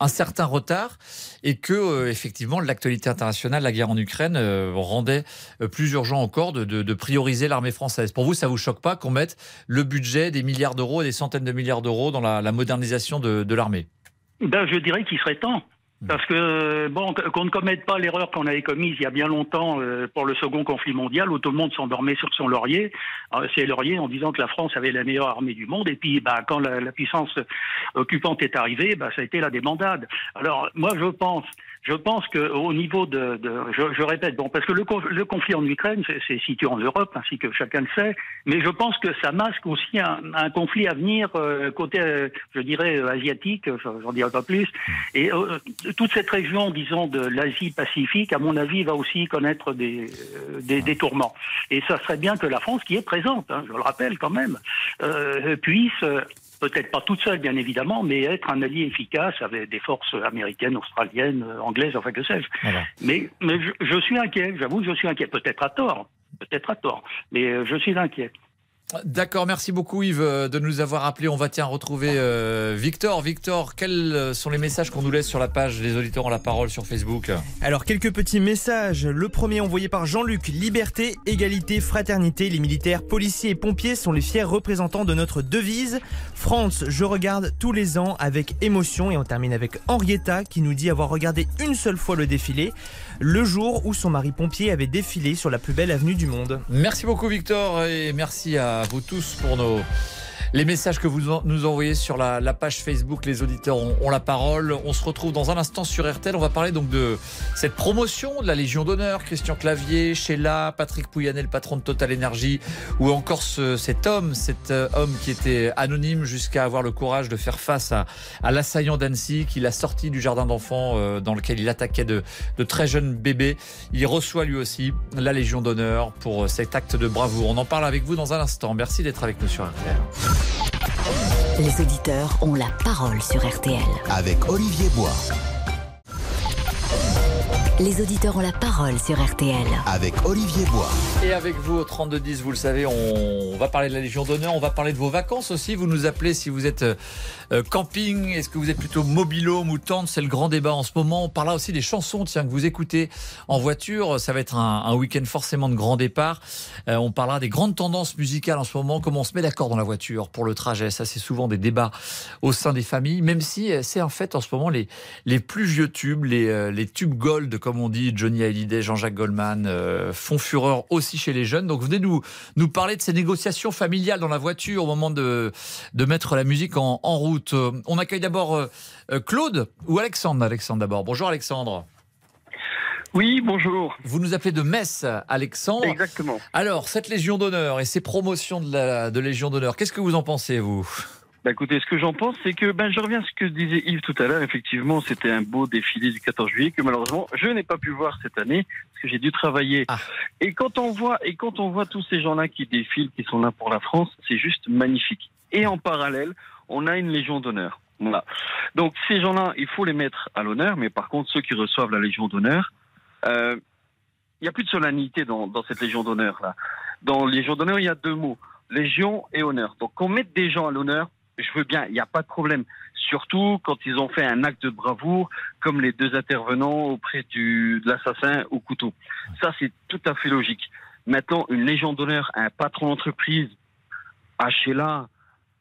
un certain retard et que, euh, effectivement, l'actualité internationale, la guerre en Ukraine, euh, rendait euh, plus urgent encore de, prioriser l'armée française. Pour vous, ça vous choque pas qu'on mette le budget des milliards d'euros et des centaines de milliards d'euros dans la, la modernisation de, de l'armée? Ben, je dirais qu'il serait temps. Parce que, bon, qu'on ne commette pas l'erreur qu'on avait commise il y a bien longtemps euh, pour le second conflit mondial, où tout le monde s'endormait sur son laurier, euh, c'est laurier en disant que la France avait la meilleure armée du monde, et puis bah, quand la, la puissance occupante est arrivée, bah, ça a été la débandade. Alors, moi, je pense, je pense qu'au niveau de, de je, je répète, bon, parce que le, le conflit en Ukraine, c'est- situé en Europe, ainsi que chacun le sait, mais je pense que ça masque aussi un, un conflit à venir euh, côté, euh, je dirais, euh, asiatique, j'en dirai pas plus, et euh, toute cette région, disons, de l'Asie-Pacifique, à mon avis, va aussi connaître des, euh, des, des tourments. Et ça serait bien que la France, qui est présente, hein, je le rappelle quand même, puisse, peut-être pas toute seule, bien évidemment, mais être un allié efficace avec des forces américaines, australiennes, anglaises, enfin que sais-je. Mais, mais je, je suis inquiet, j'avoue je suis inquiet, peut-être à tort, peut-être à tort, mais euh, je suis inquiet. D'accord, merci beaucoup Yves euh, de nous avoir appelé. On va tiens retrouver euh, Victor. Victor, quels euh, sont les messages qu'on nous laisse sur la page Les auditeurs ont la parole sur Facebook Alors quelques petits messages. Le premier envoyé par Jean-Luc. Liberté, égalité, fraternité. Les militaires, policiers et pompiers sont les fiers représentants de notre devise. France, je regarde tous les ans avec émotion. Et on termine avec Henrietta qui nous dit avoir regardé une seule fois le défilé. Le jour où son mari pompier avait défilé sur la plus belle avenue du monde. Merci beaucoup Victor et merci à vous tous pour nos les messages que vous nous envoyez sur la, page Facebook. Les auditeurs ont, la parole. On se retrouve dans un instant sur RTL. On va parler donc de cette promotion de la Légion d'honneur. Christian Clavier, Sheila, Patrick Pouyanné, le patron de Total Energy, ou encore ce- cet homme, cet euh, homme qui était anonyme jusqu'à avoir le courage de faire face à, à l'assaillant d'Annecy, qui l'a sorti du jardin d'enfants euh, dans lequel il attaquait de, de très jeunes bébés. Il reçoit lui aussi la Légion d'honneur pour euh, cet acte de bravoure. On en parle avec vous dans un instant. Merci d'être avec nous sur RTL. Les auditeurs ont la parole sur RTL. Avec Olivier Bois. Les auditeurs ont la parole sur RTL. Avec Olivier Bois. Et avec vous au 3210, vous le savez, on va parler de la Légion d'honneur, on va parler de vos vacances aussi. Vous nous appelez si vous êtes euh, camping, est-ce que vous êtes plutôt mobilhome ou tente C'est le grand débat en ce moment. On parlera aussi des chansons tiens, que vous écoutez en voiture. Ça va être un, un week-end forcément de grand départ. Euh, on parlera des grandes tendances musicales en ce moment, comment on se met d'accord dans la voiture pour le trajet. Ça, c'est souvent des débats au sein des familles, même si euh, c'est en fait en ce moment les, les plus vieux tubes, les, les tubes gold, comme on dit, Johnny Hallyday, Jean-Jacques Goldman, euh, font fureur aussi chez les jeunes. Donc venez nous, nous parler de ces négociations familiales dans la voiture au moment de, de mettre la musique en, en route. Euh, On accueille d'abord euh, Claude ou Alexandre. Alexandre d'abord. Bonjour Alexandre. Oui, bonjour. Vous nous appelez de Metz, Alexandre. Exactement. Alors, cette Légion d'honneur et ces promotions de la de Légion d'honneur, qu'est-ce que vous en pensez, vous? Bah écoutez, ce que j'en pense, c'est que ben, je reviens à ce que disait Yves tout à l'heure. Effectivement, c'était un beau défilé du 14 juillet que malheureusement je n'ai pas pu voir cette année parce que j'ai dû travailler. Et quand on voit et quand on voit tous ces gens-là qui défilent, qui sont là pour la France, c'est juste magnifique. Et en parallèle, on a une Légion d'honneur. Voilà. Donc ces gens-là, il faut les mettre à l'honneur, mais par contre ceux qui reçoivent la Légion d'honneur, euh, il n'y a plus de solennité dans, dans cette Légion d'honneur là. Dans Légion d'honneur, il y a deux mots Légion et honneur. Donc qu'on mette des gens à l'honneur, je veux bien, il n'y a pas de problème. Surtout quand ils ont fait un acte de bravoure, comme les deux intervenants auprès du, de l'assassin au couteau. Ça, c'est tout à fait logique. Maintenant, une Légion d'honneur à un patron d'entreprise, à Sheila,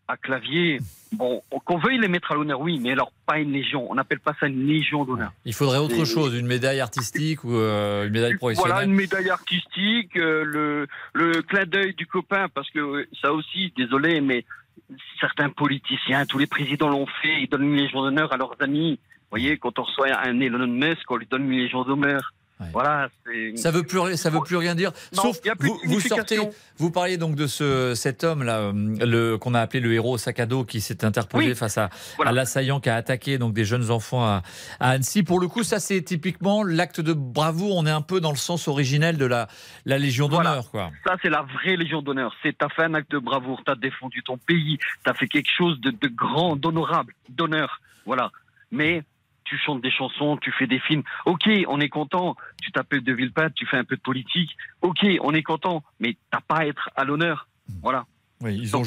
à Clavier, bon, qu'on veuille les mettre à l'honneur, oui, mais alors pas une Légion. On n'appelle pas ça une Légion d'honneur. Il faudrait autre chose, une médaille artistique ou euh, une médaille professionnelle. Voilà, une médaille artistique, euh, le, le clin d'œil du copain, parce que euh, ça aussi, désolé, mais certains politiciens, tous les présidents l'ont fait, ils donnent une légion d'honneur à leurs amis. Vous voyez, quand on reçoit un Elon Musk, on lui donne une légion d'honneur. Voilà. Ça veut plus, ça veut plus rien dire. Sauf vous, vous sortez. Vous parliez donc de ce, cet homme là, euh, le qu'on a appelé le héros sac à dos, qui s'est interposé face à, l'assaillant qui a attaqué donc des jeunes enfants à, à Annecy. Pour le coup, ça c'est typiquement l'acte de bravoure. On est un peu dans le sens originel de la, la Légion d'honneur, quoi. Ça c'est la vraie Légion d'honneur. C'est t'as fait un acte de bravoure, t'as défendu ton pays, t'as fait quelque chose de, de grand, d'honorable, d'honneur. Voilà. Mais tu chantes des chansons, tu fais des films. Ok, on est content. Tu t'appelles de Villepin, tu fais un peu de politique. Ok, on est content, mais t'as pas à être à l'honneur. Voilà. Oui, ils, ont,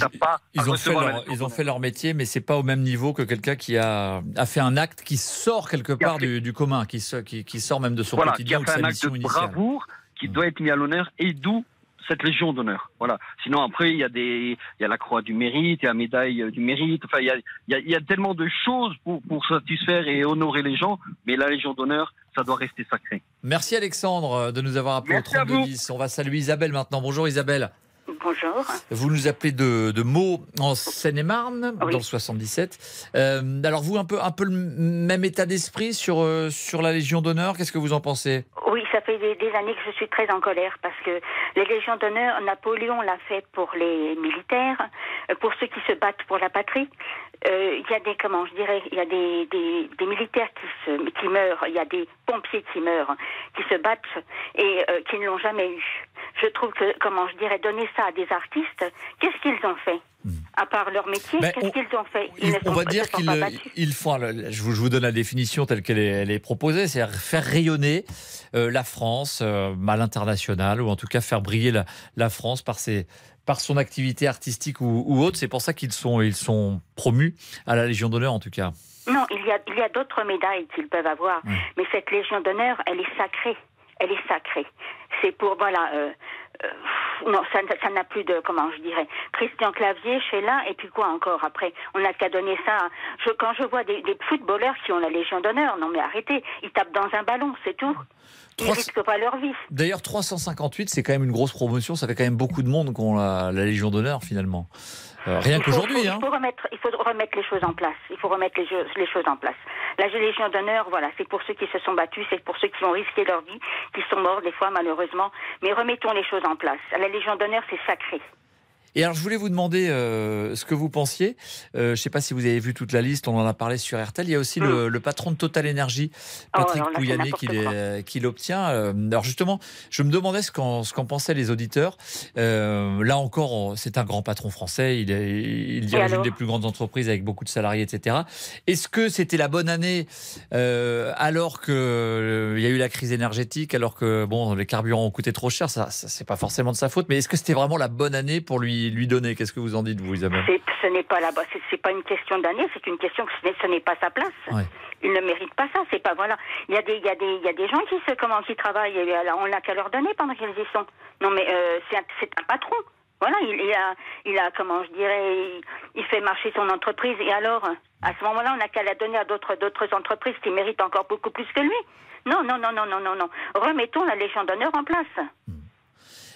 ils, ont fait leur, ils ont fait leur métier, mais c'est pas au même niveau que quelqu'un qui a, a fait un acte qui sort quelque part du, du, commun, qui, qui, qui, sort même de son voilà, quotidien. Qui a fait un acte de bravoure qui doit être mis à l'honneur et d'où cette légion d'honneur. Voilà. Sinon après il y a des il y a la croix du mérite, il y a la médaille du mérite. Enfin il y a, il y a, il y a tellement de choses pour, pour satisfaire et honorer les gens, mais la légion d'honneur ça doit rester sacré. Merci Alexandre de nous avoir appelé Merci au 3210. On va saluer Isabelle maintenant. Bonjour Isabelle. Bonjour. Vous nous appelez de, de Meaux en Seine-et-Marne, Oui. dans le 77. Euh, alors vous, un peu, un peu le même état d'esprit sur, euh, sur la Légion d'honneur, qu'est-ce que vous en pensez? Oui, ça fait des, des années que je suis très en colère parce que les légions d'honneur, Napoléon l'a fait pour les militaires, euh, pour ceux qui se battent pour la patrie. Euh, Il y a des, comment je dirais, il y a des, des, des militaires qui, se, qui meurent, il y a des pompiers qui meurent, qui se battent et qui ne l'ont jamais eu. Je trouve que, comment je dirais, donner ça à des artistes, qu'est-ce qu'ils ont fait À part leur métier, Ben, qu'est-ce qu'ils ont fait on sont- va dire qu'ils font. Je vous, je vous donne la définition telle qu'elle est, elle est proposée, c'est faire rayonner euh, la France euh, à l'international, ou en tout cas faire briller la, la France par ses par son activité artistique ou, ou autre. C'est pour ça qu'ils sont, ils sont promus à la Légion d'honneur, en tout cas. Non, il y a, il y a d'autres médailles qu'ils peuvent avoir. Mais cette Légion d'honneur, elle est sacrée. Elle est sacrée. C'est pour, voilà, euh, euh, non, ça ça n'a plus de, comment je dirais, Christian Clavier, Sheila, et puis quoi encore après? On n'a qu'à donner ça. Je, quand je vois des, des footballeurs qui ont la Légion d'honneur, non mais arrêtez, ils tapent dans un ballon, c'est tout. Ils Trois- risquent pas leur vie. D'ailleurs, 358, c'est quand même une grosse promotion. Ça fait quand même beaucoup de monde qui ont la, la Légion d'honneur, finalement. Euh, rien Il qu'aujourd'hui. faut- Hein. Il faut remettre, il faut remettre les choses en place. Il faut remettre les, jeux- les choses en place. La Légion d'honneur, voilà, c'est pour ceux qui se sont battus, c'est pour ceux qui ont risqué leur vie, qui sont morts des fois malheureusement. Mais remettons les choses en place. La Légion d'honneur, c'est sacré. Et alors, je voulais vous demander euh, ce que vous pensiez. Euh, je ne sais pas si vous avez vu toute la liste, on en a parlé sur RTL. Il y a aussi le, le patron de Total Energy, Patrick Hmm. Oh, là, c'est Pouyanné, qui l'obtient. Euh, alors justement, je me demandais ce qu'en pensaient les auditeurs. Euh, là encore, c'est un grand patron français. Il, est, il dirige une des plus grandes entreprises avec beaucoup de salariés, etc. Est-ce que c'était la bonne année alors que euh, il y a eu la crise énergétique, alors que bon, les carburants ont coûté trop cher? Ça, ça c'est pas forcément de sa faute. Mais est-ce que c'était vraiment la bonne année pour lui lui donner Qu'est-ce que vous en dites, vous, Isabelle Ce n'est pas là-bas. C'est- pas une question d'année. C'est une question que ce n'est- pas sa place. Ouais. Il ne mérite pas ça. C'est pas voilà. Il y a des, il y a des, il y a des gens qui se comment qui travaillent. Et alors, on n'a qu'à leur donner pendant qu'ils y sont. Non, mais euh, c'est un, patron. Voilà, il, il a, il a, comment je dirais, il, il fait marcher son entreprise. Et alors, à ce moment-là, on n'a qu'à la donner à d'autres, d'autres entreprises qui méritent encore beaucoup plus que lui. Non, non, non, non, non, non, non. Remettons la Légion d'honneur en place.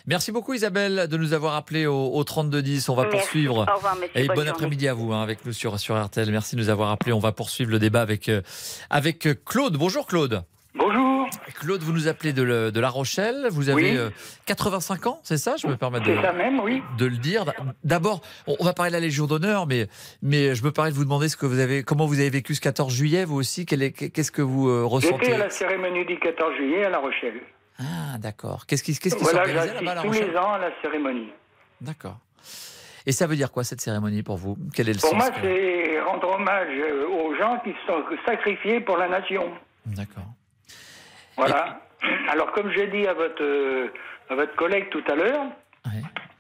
Merci beaucoup Isabelle de nous avoir appelé au, au 3210. On va Merci. poursuivre. Au revoir, monsieur. Et Bonne bon après-midi à vous hein, avec nous sur, sur RTL. Merci de nous avoir appelé. On va poursuivre le débat avec, euh, avec euh, Claude. Bonjour Claude. Bonjour. Claude, vous nous appelez de, le- de La Rochelle. Vous avez Oui. euh, 85 ans, c'est ça? Je me permets de, C'est ça même, oui. de le dire. D'abord, on va parler de la Légion d'honneur, mais, mais je me permets de vous demander ce que vous avez, comment vous avez vécu ce 14 juillet, vous aussi? Qu'est-ce que vous euh, J'étais ressentez à la cérémonie du 14 juillet à La Rochelle. Ah, d'accord. Qu'est-ce qui, qu'est-ce qui voilà, s'organisait j'assiste là-bas à La tous les ans à la cérémonie. D'accord. Et ça veut dire quoi cette cérémonie pour vous? Quel est le Pour sens moi, que- c'est rendre hommage euh, aux gens qui se sont sacrifiés pour la nation. D'accord. Voilà. *clears throat* Alors, comme j'ai dit à votre, euh, à votre collègue tout à l'heure,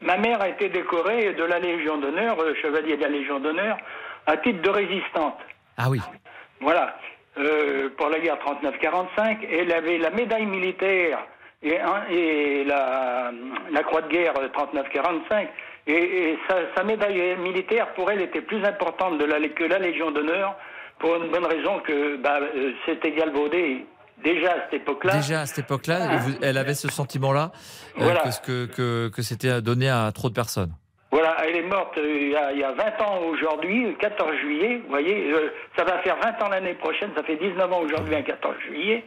ma mère a été décorée de la Légion d'honneur, euh, chevalier de la Légion d'honneur, à titre de résistante. Ah oui. Voilà. Euh, pour la guerre 39-45, elle avait la médaille militaire et, la, la croix de guerre 39-45. Et, et sa, sa médaille militaire, pour elle, était plus importante de la, que la Légion d'honneur, pour une bonne raison que bah, euh, c'était galvaudé déjà à cette époque-là. Déjà à cette époque-là, elle avait ce sentiment-là euh, Voilà. que, que, que c'était donné à trop de personnes. Voilà, elle est morte euh, il y, a, il y a 20 ans aujourd'hui, le 14 juillet. Vous voyez, euh, ça va faire 20 ans l'année prochaine, ça fait 19 ans aujourd'hui, un 14 juillet.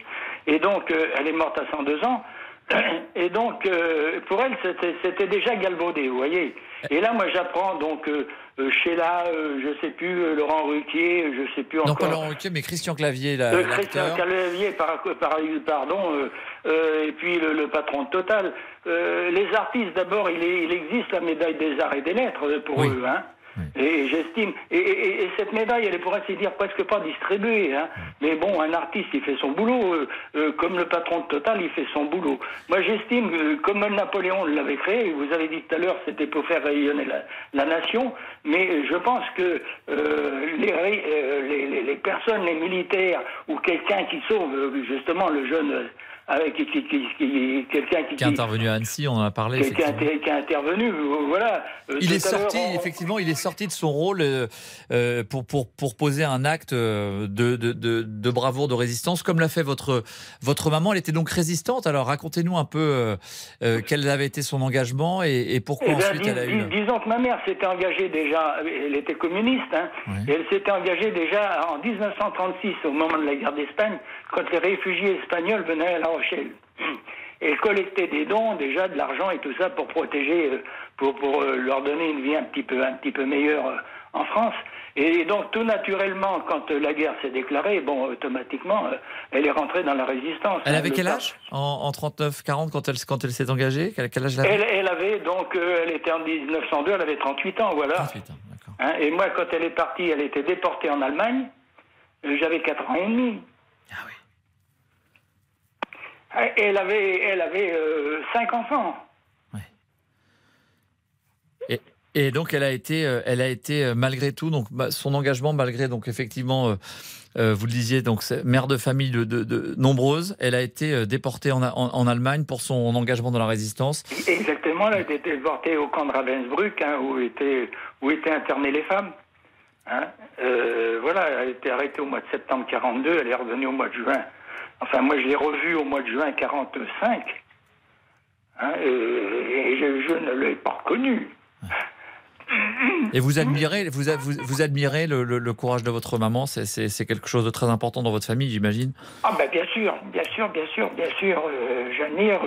Et donc, euh, elle est morte à 102 ans. *clears throat* Et donc, euh, pour elle, c'était- déjà galvaudé, vous voyez. Et là, moi, j'apprends donc euh, euh, Sheila, euh, je sais plus, euh, Laurent Ruquier, je sais plus Non, encore. pas Laurent Ruquier, mais Christian Clavier, la- Euh, Christian. Calavier, par, par- pardon, euh, euh, et puis le, le patron de Total. Euh, les artistes, d'abord, il, il existe la médaille des arts et des lettres euh, pour eux, hein. Et j'estime, et, et- et cette médaille, elle est pour ainsi dire presque pas distribuée. Hein. Mais bon, un artiste, il fait son boulot, euh, euh, comme le patron de Total, il fait son boulot. Moi, j'estime que, comme Napoléon l'avait créé, vous avez dit tout à l'heure, c'était pour faire rayonner la, la nation, mais je pense que euh, les, euh, les, les- personnes, les militaires, ou quelqu'un qui sauve euh, justement le jeune, euh, avec qui, qui, qui- qui- quelqu'un qui, est intervenu à Annecy, on en a parlé. qui- a intervenu, voilà. Euh, Il est sorti, effectivement, il est sorti de son rôle euh, euh, pour, pour, pour poser un acte de, de, de, de bravoure, de résistance, comme l'a fait votre, votre maman. Elle était donc résistante. Alors racontez-nous un peu euh, quel avait été son engagement et, et pourquoi Eh bien, ensuite elle a eu. dis- disons que ma mère s'était engagée déjà, elle était communiste, hein, et elle s'était engagée déjà en 1936, au moment de la guerre d'Espagne, quand les réfugiés espagnols venaient à La Rochelle. *clears throat* Et elle collectait des dons, déjà de l'argent et tout ça pour protéger, euh, pour, pour euh, leur donner une vie un petit peu, un petit peu meilleure euh, en France. Et donc tout naturellement, quand la guerre s'est déclarée, bon, automatiquement, elle est rentrée dans la résistance. Elle hein, avait quel âge en, en 39-40 quand elle, quand elle s'est engagée? Quel, quel âge elle avait? Elle, elle avait donc, elle était en 1902, elle avait 38 ans, voilà. Hein, et moi, quand elle est partie, elle était déportée en Allemagne. J'avais 4 ans et demi. Ah oui. Elle avait, elle avait euh, 5 enfants. Et, et donc elle a été, euh, elle a été euh, malgré tout, donc bah, son engagement malgré donc effectivement, euh, vous le disiez, donc mère de famille de, de, de nombreuses, elle a été déportée en, en, en Allemagne pour son engagement dans la résistance. Exactement, elle a été déportée au camp de Ravensbrück, hein, où, étaient, où étaient internées les femmes. Hein. Euh, voilà, elle a été arrêtée au mois de septembre 42, elle est revenue au mois de juin. Enfin, moi, je l'ai revue au mois de juin 45. Hein, et je, je ne l'ai pas reconnue. Et vous admirez, vous, a- vous, vous admirez le, le- le courage de votre maman, c'est- quelque chose de très important dans votre famille, j'imagine. Ah ben bien sûr, bien sûr, bien sûr, bien sûr, euh, j'admire.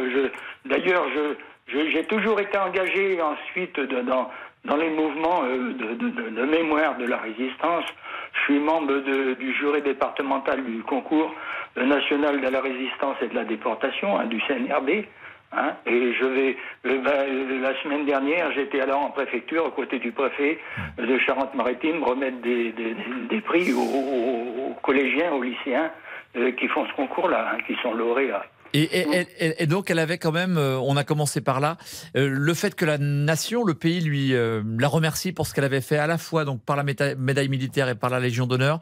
D'ailleurs, je- j'ai toujours été engagé ensuite de- dans, dans les mouvements euh, de, de- mémoire de la résistance. Je suis membre du jury départemental du concours national de la résistance et de la déportation, hein, du CNRB. hein, et je vais, euh, ben, euh, la semaine dernière, j'étais alors en préfecture, aux côtés du préfet de Charente-Maritime, remettre des, prix aux, collégiens, aux lycéens euh, qui font ce concours-là, hein, qui sont lauréats. Et, et- et- et donc elle avait quand même, euh, on a commencé par là, euh, le fait que la nation, le pays lui euh, la remercie pour ce qu'elle avait fait à la fois donc par la médaille militaire et par la Légion d'honneur,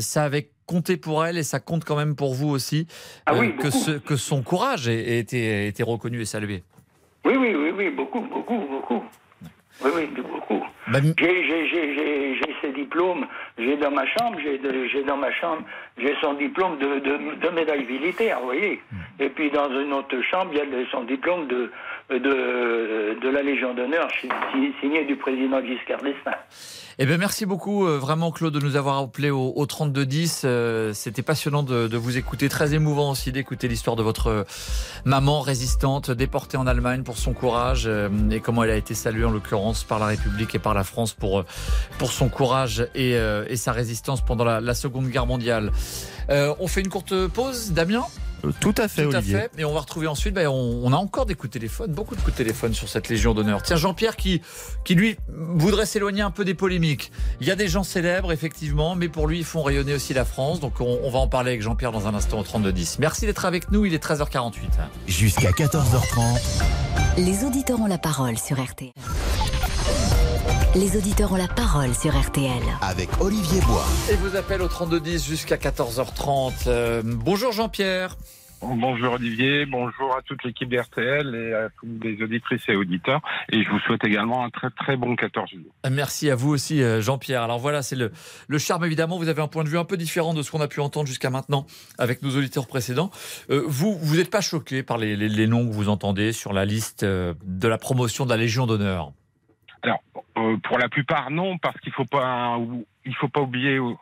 ça avait compté pour elle et ça compte quand même pour vous aussi Ah oui, que, beaucoup. ce- que son courage ait, été, reconnu et salué. Oui, oui, oui, oui, beaucoup, beaucoup, beaucoup. Oui, oui, beaucoup. Bah, J'ai, ses diplômes, j'ai dans ma chambre, j'ai, dans ma chambre, j'ai son diplôme de, de, de médaille militaire, vous voyez. Et puis dans une autre chambre, il y a son diplôme de, de, de la Légion d'honneur, si- si- signé du président Giscard d'Estaing. Eh bien, merci beaucoup, euh, vraiment, Claude, de nous avoir appelé au, au 3210. Euh, C'était passionnant de, de vous écouter, très émouvant aussi d'écouter l'histoire de votre euh, maman résistante, déportée en Allemagne pour son courage euh, et comment elle a été saluée, en l'occurrence, par la République et par la France pour, pour son courage et, euh, et sa résistance pendant la, la Seconde Guerre mondiale. Euh, on fait une courte pause, Damien Tout à fait, Tout à Olivier. fait. Et on va retrouver ensuite, ben, on, on a encore des coups de téléphone, beaucoup de coups de téléphone sur cette Légion d'honneur. Tiens, Jean-Pierre qui, qui lui voudrait s'éloigner un peu des polémiques. Il y a des gens célèbres, effectivement, mais pour lui, ils font rayonner aussi la France. Donc on, on va en parler avec Jean-Pierre dans un instant au 3210. Merci d'être avec nous, il est 13h48. Jusqu'à 14h30. Les auditeurs ont la parole sur RTL. Les auditeurs ont la parole sur RTL. Avec Olivier Bois. Et vous appelle au 3210 jusqu'à 14h30. Euh, bonjour Jean-Pierre. Bonjour Olivier, bonjour à toute l'équipe d'RTL et à tous les auditrices et auditeurs. Et je vous souhaite également un très très bon 14 juillet. Merci à vous aussi, euh, Jean-Pierre. Alors voilà, c'est le, le charme, évidemment. Vous avez un point de vue un peu différent de ce qu'on a pu entendre jusqu'à maintenant avec nos auditeurs précédents. Euh, vous, vous n'êtes pas choqué par les, les- les noms que vous entendez sur la liste euh, de la promotion de la Légion d'honneur? Alors, euh, pour la plupart, non, parce qu'il faut pas, il faut pas oublier au-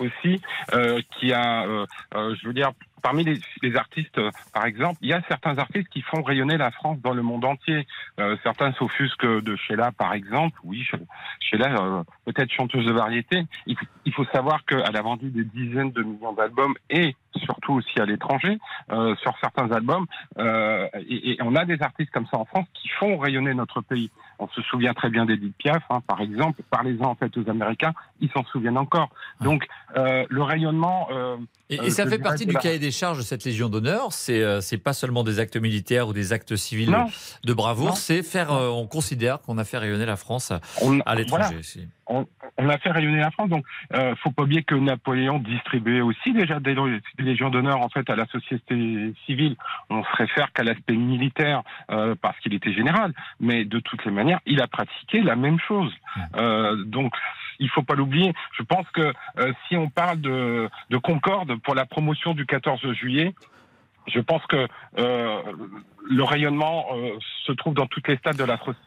aussi euh, qu'il y a, euh, euh, je veux dire, parmi les, artistes, euh, par exemple, il y a certains artistes qui font rayonner la France dans le monde entier. Euh, certains s'offusquent de Sheila, par exemple. Oui, She- Sheila, peut-être chanteuse de variété. Il, faut savoir qu'elle a vendu des dizaines de millions d'albums et surtout aussi à l'étranger euh, sur certains albums. Euh, et on a des artistes comme ça en France qui font rayonner notre pays. On se souvient très bien d'Edith Piaf, hein, par exemple. Parlez-en en fait aux Américains, ils s'en souviennent encore. Donc euh, le rayonnement. euh, Et, euh, et ça fait partie du cahier des charges de cette Légion d'honneur. C'est euh, c'est pas seulement des actes militaires ou des actes civils Non. de bravoure. C'est faire. on considère qu'on a fait rayonner la France à l'étranger. voilà. On, on a fait rayonner la France. Donc, euh, faut pas oublier que Napoléon distribuait aussi déjà des, des légions d'honneur en fait à la société civile. On se réfère qu'à l'aspect militaire euh, parce qu'il était général, mais de toutes les manières, il a pratiqué la même chose. Euh, donc, il faut pas l'oublier. Je pense que euh, si on parle de, de Concorde pour la promotion du 14 juillet. Je pense que euh, le rayonnement euh, se trouve dans toutes les stades de la société.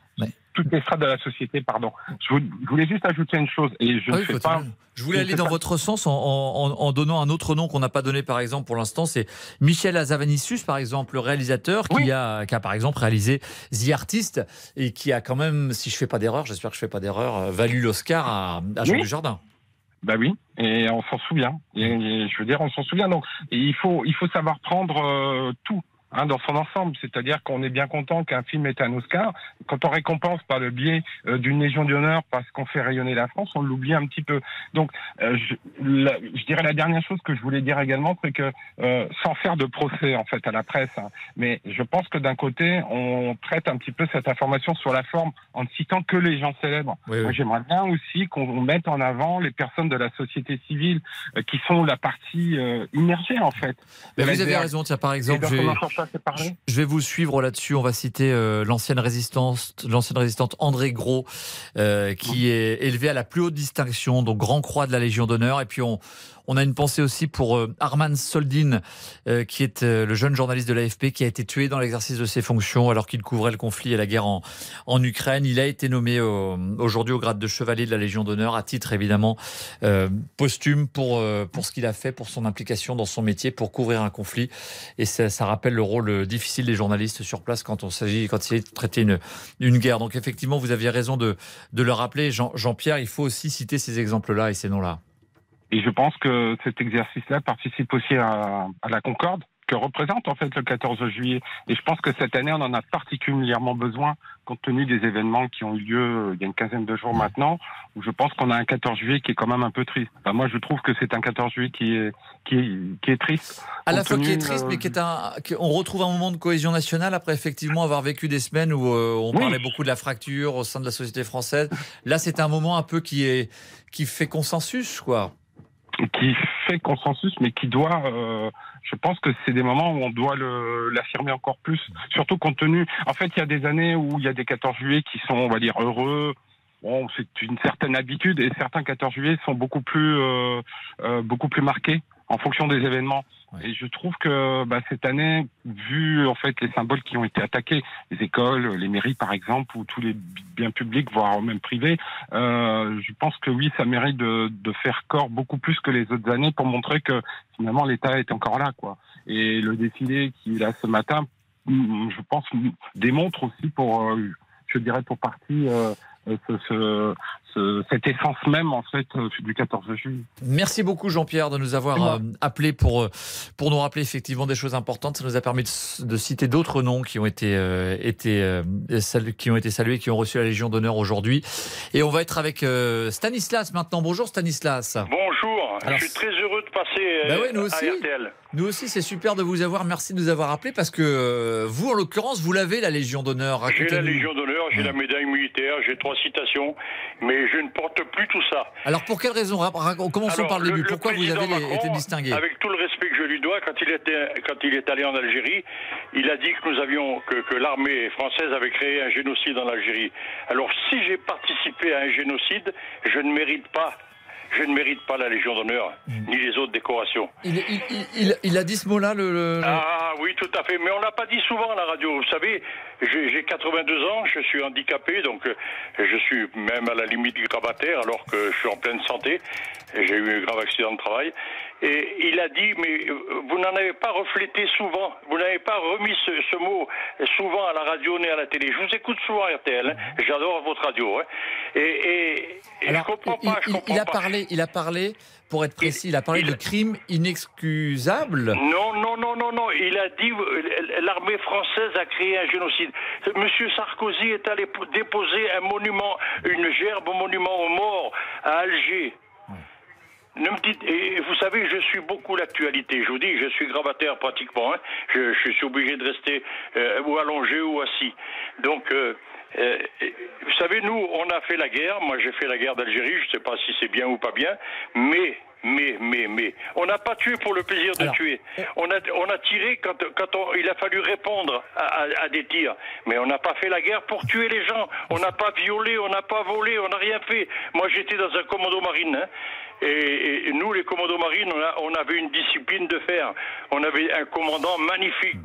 Toutes les strates de la société, pardon. Je, vou- je voulais juste ajouter une chose, et je Ah ne oui, fais faut pas. Je voulais ne aller dans pas- votre sens en, en- en donnant un autre nom qu'on n'a pas donné par exemple pour l'instant, c'est Michel Azavanissus par exemple, le réalisateur qui, a, qui a par exemple réalisé The Artist et qui a quand même, si je fais pas d'erreur, j'espère que je fais pas d'erreur, euh, valu l'Oscar à, à Jean Oui. Dujardin. Bah oui, et on s'en souvient. Et, et je veux dire, on s'en souvient. Donc, et il faut, il faut savoir prendre euh, tout. Hein, dans son ensemble, c'est-à-dire qu'on est bien content qu'un film ait un Oscar. Quand on récompense par le biais euh, d'une Légion d'honneur parce qu'on fait rayonner la France, on l'oublie un petit peu. Donc, euh, je, la- je dirais la dernière chose que je voulais dire également, c'est que euh, sans faire de procès en fait à la presse, hein, mais je pense que d'un côté, on traite un petit peu cette information sur la forme en ne citant que les gens célèbres. Oui, oui. j'aimerais bien aussi qu'on mette en avant les personnes de la société civile euh, qui sont la partie euh, immergée en fait. Mais vous avez raison, tiens par exemple, Je vais-. Je vous suivre là-dessus. On va citer euh, l'ancienne résistance, l'ancienne résistante André Gros, euh, qui est élevé à la plus haute distinction, donc Grand Croix de la Légion d'honneur. Et puis on, on a une pensée aussi pour euh, Arman Soldin, euh, qui est euh, le jeune journaliste de l'AFP, qui a été tué dans l'exercice de ses fonctions alors qu'il couvrait le conflit et la guerre en, en Ukraine. Il a été nommé au- aujourd'hui au grade de chevalier de la Légion d'honneur, à titre évidemment euh, posthume pour, euh, pour ce qu'il a fait, pour son implication dans son métier, pour couvrir un conflit. Et ça, ça rappelle le rôle difficile des journalistes sur place quand on s'agit, quand il s'agit de traiter une, une guerre. Donc effectivement, vous aviez raison de, de le rappeler, Jean- Jean-Pierre. il faut aussi citer ces exemples-là et ces noms-là. Et je pense que cet exercice-là participe aussi à, à la concorde que représente en fait le 14 juillet. Et je pense que cette année, on en a particulièrement besoin compte tenu des événements qui ont eu lieu euh, il y a une quinzaine de jours maintenant, où je pense qu'on a un 14 juillet qui est quand même un peu triste. Enfin, moi, je trouve que c'est un 14 juillet qui est, qui est, qui est triste. À la fois qui est triste, euh, mais qui est un, on retrouve un moment de cohésion nationale après effectivement avoir vécu des semaines où euh, on Oui. parlait beaucoup de la fracture au sein de la société française. Là, c'est un moment un peu qui est, qui fait consensus, quoi. Qui fait consensus, mais qui doit, euh, je pense que c'est des moments où on doit l'affirmer encore plus, surtout compte tenu, en fait, il y a des années où il y a des 14 juillet qui sont, on va dire, heureux. Bon, c'est une certaine habitude et certains 14 juillet sont beaucoup plus, euh, euh, beaucoup plus marqués en fonction des événements. Et je trouve que bah, cette année, vu en fait les symboles qui ont été attaqués, les écoles, les mairies par exemple, ou tous les biens publics, voire même privés, euh, je pense que oui, ça mérite de, de faire corps beaucoup plus que les autres années pour montrer que finalement l'État est encore là, quoi. Et le défilé qui est là ce matin, mm, je pense, démontre aussi pour, euh, je dirais pour partie, euh, ce, ce- ce- cette essence même en fait euh, du 14 juillet. Merci beaucoup Jean-Pierre de nous avoir euh, appelé pour, euh, pour nous rappeler effectivement des choses importantes. Ça nous a permis de, de citer d'autres noms qui ont été, euh, euh, qui ont été salués, qui ont reçu la Légion d'honneur aujourd'hui. Et on va être avec euh, Stanislas maintenant. Bonjour Stanislas. Bonjour, Alors, je suis très heureux de passer Bah ouais, nous à aussi. RTL. Nous aussi, c'est super de vous avoir. Merci de nous avoir appelés parce que vous, en l'occurrence, vous l'avez la Légion d'honneur. J'ai la. Légion d'honneur, j'ai la médaille militaire, j'ai trois citations, mais je ne porte plus tout ça. Alors pour quelle raison? Ra- ra- Commençons par le début. Pourquoi vous avez Macron, été distingué? Avec tout le respect que je lui dois, quand il, était, quand il est allé en Algérie, il a dit que nous avions que, que l'armée française avait créé un génocide en Algérie. Alors si j'ai participé à un génocide, je ne mérite pas je ne mérite pas la Légion d'honneur, ni les autres décorations. Il, il- il- il- il a dit ce mot-là, le. le- Ah oui, tout à fait. Mais on n'a pas dit souvent à la radio. Vous savez, j'ai j'ai 82 ans, je suis handicapé, donc euh, je suis même à la limite du gravataire, alors que je suis en pleine santé. J'ai eu un grave accident de travail. Et il a dit, mais euh, vous n'en avez pas reflété souvent, vous n'avez pas remis ce, ce mot souvent à la radio ni à la télé. Je vous écoute souvent RTL, hein. j'adore votre radio. hein. Et, et, et je comprends il, pas, je il- comprends il a pas. parlé, il a parlé, pour être précis, il a parlé de crime inexcusable. Non, non, non, non, non. Il a dit euh, l'armée française a créé un génocide. Monsieur Sarkozy est allé déposer un monument, une gerbe au monument aux morts à Alger. Ne me dites, et vous savez, je suis beaucoup l'actualité. Je vous dis, je suis gravataire pratiquement. hein. Je, je suis obligé de rester euh, ou allongé ou assis. Donc, euh, euh, vous savez, nous, on a fait la guerre. Moi, j'ai fait la guerre d'Algérie. Je ne sais pas si c'est bien ou pas bien, mais. Mais, mais, mais, on n'a pas tué pour le plaisir de tuer. On a, on a tiré quand, quand on- il a fallu répondre à, à- à des tirs. Mais on n'a pas fait la guerre pour tuer les gens. On n'a pas violé, on n'a pas volé, on n'a rien fait. Moi, j'étais dans un commando marine. hein. Et, et nous, les commandos marines, on, a- on avait une discipline de fer. On avait un commandant magnifique,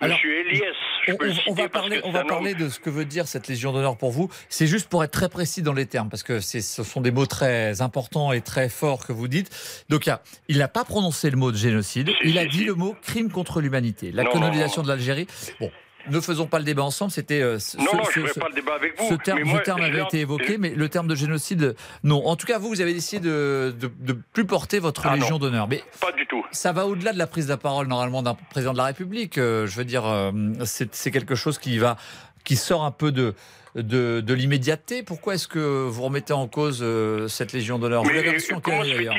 Monsieur Eliès. Je On, peux le on- va parler, on va parler de ce que veut dire cette Légion d'honneur pour vous. C'est juste pour être très précis dans les termes, parce que ce sont des mots très importants et très forts que vous dites. Donc, il n'a pas prononcé le mot de génocide, il a dit le mot crime contre l'humanité. La Non, non, colonisation de l'Algérie. Bon. Ne faisons pas le débat ensemble, c'était. euh, ce- Non, non, ce- je ne ce- ferai pas le débat avec vous. Ce terme, mais ce moi, terme je avait été évoqué, mais le terme de génocide, non. En tout cas, vous, vous avez décidé de de plus porter votre Ah, Légion d'honneur. Mais Pas du tout. ça va au-delà de la prise de la parole normalement d'un président de la République. Euh, je veux dire, euh, c'est quelque chose qui va, qui sort un peu de de, de l'immédiateté. Pourquoi est-ce que vous remettez en cause euh, cette Légion d'honneur? Vous l'avez reçue en quelle année d'ailleurs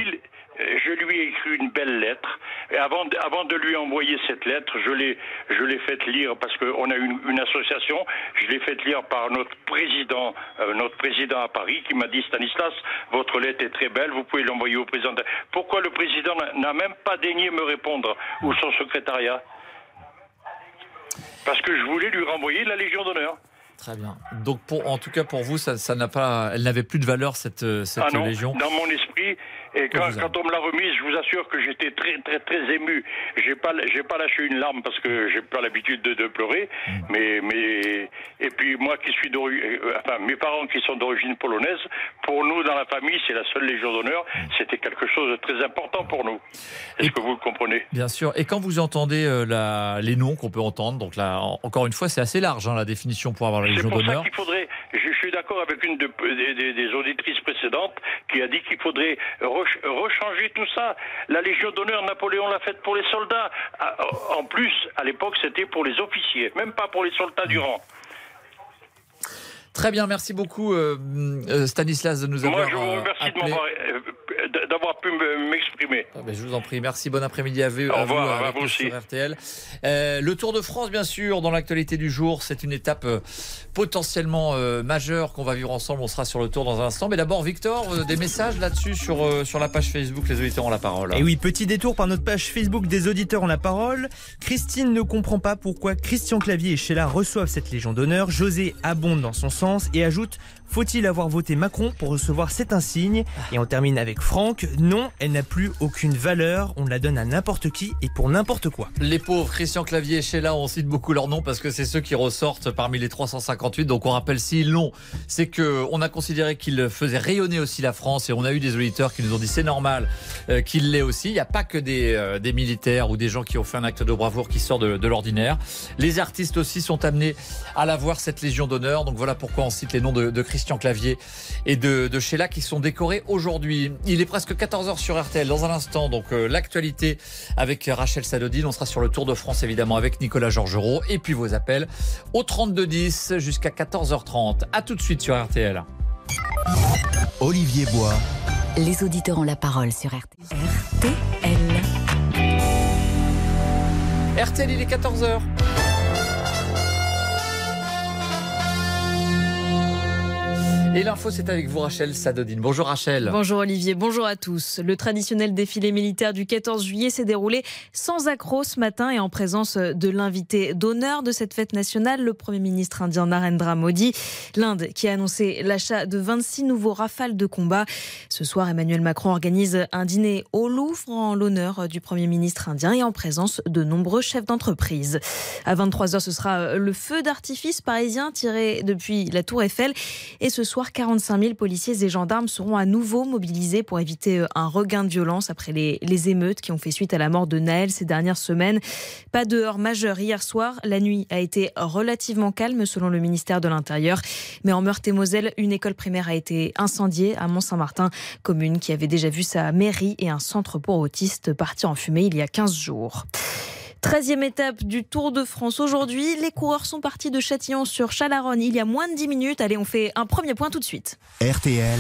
lui ai écrit une belle lettre. Et avant, de- avant de lui envoyer cette lettre, je l'ai, je l'ai faite lire parce qu'on a une, une association. Je l'ai faite lire par notre président, euh, notre président à Paris, qui m'a dit Stanislas, votre lettre est très belle. Vous pouvez l'envoyer au président. de- Pourquoi le président n'a- même pas daigné me répondre ou son secrétariat? Parce que je voulais lui renvoyer la Légion d'honneur. Très bien. Donc, pour, en tout cas, pour vous, ça, ça n'a pas, elle n'avait plus de valeur cette, euh, cette ah non, Légion? dans mon esprit. Et quand, on me l'a remise, je vous assure que j'étais très très très ému. J'ai pas j'ai pas lâché une larme parce que j'ai pas l'habitude de, de pleurer. Mm. Mais mais et puis moi qui suis d'origine, euh, enfin mes parents qui sont d'origine polonaise, pour nous dans la famille c'est la seule Légion d'honneur. Mm. C'était quelque chose de très important pour nous. Est-ce que vous le comprenez? Bien sûr. Et quand vous entendez euh, la, les noms qu'on peut entendre, donc là, en- encore une fois, c'est assez large hein, la définition pour avoir la Légion d'honneur. qu'il faudrait. Je, je suis d'accord avec une de- des, des- des auditrices précédentes qui a dit qu'il faudrait rechanger tout ça. La Légion d'honneur, Napoléon l'a faite pour les soldats. Ah, En plus, à l'époque, c'était pour les officiers, même pas pour les soldats du rang. Très bien, merci beaucoup euh, euh, Stanislas de nous avoir Moi, je vous euh, remercie de appelé. d'avoir pu me- m'exprimer. Ah ben, je vous en prie. Merci. Bon après-midi à vous. Au à revoir, vous, à vous nous aussi. sur RTL. Euh, le Tour de France, bien sûr, dans l'actualité du jour, c'est une étape potentiellement euh, majeure qu'on va vivre ensemble. On sera sur le Tour dans un instant. Mais d'abord, Victor, euh, des messages là-dessus sur euh, sur la page Facebook. Les auditeurs ont la parole. Et oui, petit détour par notre page Facebook des auditeurs ont la parole. Christine ne comprend pas pourquoi Christian Clavier et Sheila reçoivent cette Légion d'honneur. José abonde dans son sens et ajoute Faut-il avoir voté Macron pour recevoir cet insigne Et on termine avec Franck. Non, elle n'a plus aucune valeur. On la donne à n'importe qui et pour n'importe quoi. Les pauvres Christian Clavier et Sheila, on cite beaucoup leur nom parce que c'est ceux qui ressortent parmi les 358. Donc on rappelle s'ils l'ont, c'est que on a considéré qu'ils faisaient rayonner aussi la France et on a eu des auditeurs qui nous ont dit c'est normal euh, qu'il l'ait aussi. Il n'y a pas que des, euh, des militaires ou des gens qui ont fait un acte de bravoure qui sort de, l'ordinaire. Les artistes aussi sont amenés à l'avoir cette Légion d'honneur. Donc voilà pourquoi on cite les noms de, de Christian Clavier et de, de Sheila qui sont décorés aujourd'hui. Il est presque 14h sur RTL. Dans un instant, donc euh, l'actualité avec Rachel Sadodine. On sera sur le Tour de France évidemment avec Nicolas Georgerot et puis vos appels au 3210 jusqu'à 14h30. À tout de suite sur RTL. Olivier Bois. Les auditeurs ont la parole sur RTL. RTL, il est 14h. Et l'info, c'est avec vous, Rachel Sadodine. Bonjour, Rachel. Bonjour, Olivier. Bonjour à tous. Le traditionnel défilé militaire du 14 juillet s'est déroulé sans accroc ce matin et en présence de l'invité d'honneur de cette fête nationale, le Premier ministre indien Narendra Modi. L'Inde qui a annoncé l'achat de 26 nouveaux rafales de combat. Ce soir, Emmanuel Macron organise un dîner au Louvre en l'honneur du Premier ministre indien et en présence de nombreux chefs d'entreprise. À 23h, ce sera le feu d'artifice parisien tiré depuis la Tour Eiffel. Et ce soir, 45 000 policiers et gendarmes seront à nouveau mobilisés pour éviter euh, un regain de violence après les, les émeutes qui ont fait suite à la mort de Naël ces dernières semaines. Pas de heurts majeurs hier soir. La nuit a été relativement calme selon le ministère de l'Intérieur. Mais en Meurthe-et-Moselle, une école primaire a été incendiée à Mont-Saint-Martin, commune qui avait déjà vu sa mairie et un centre pour autistes partir en fumée il y a 15 jours. 13e étape du Tour de France aujourd'hui. Les coureurs sont partis de Châtillon sur Chalaronne il y a moins de 10 minutes. Allez, on fait un premier point tout de suite. RTL.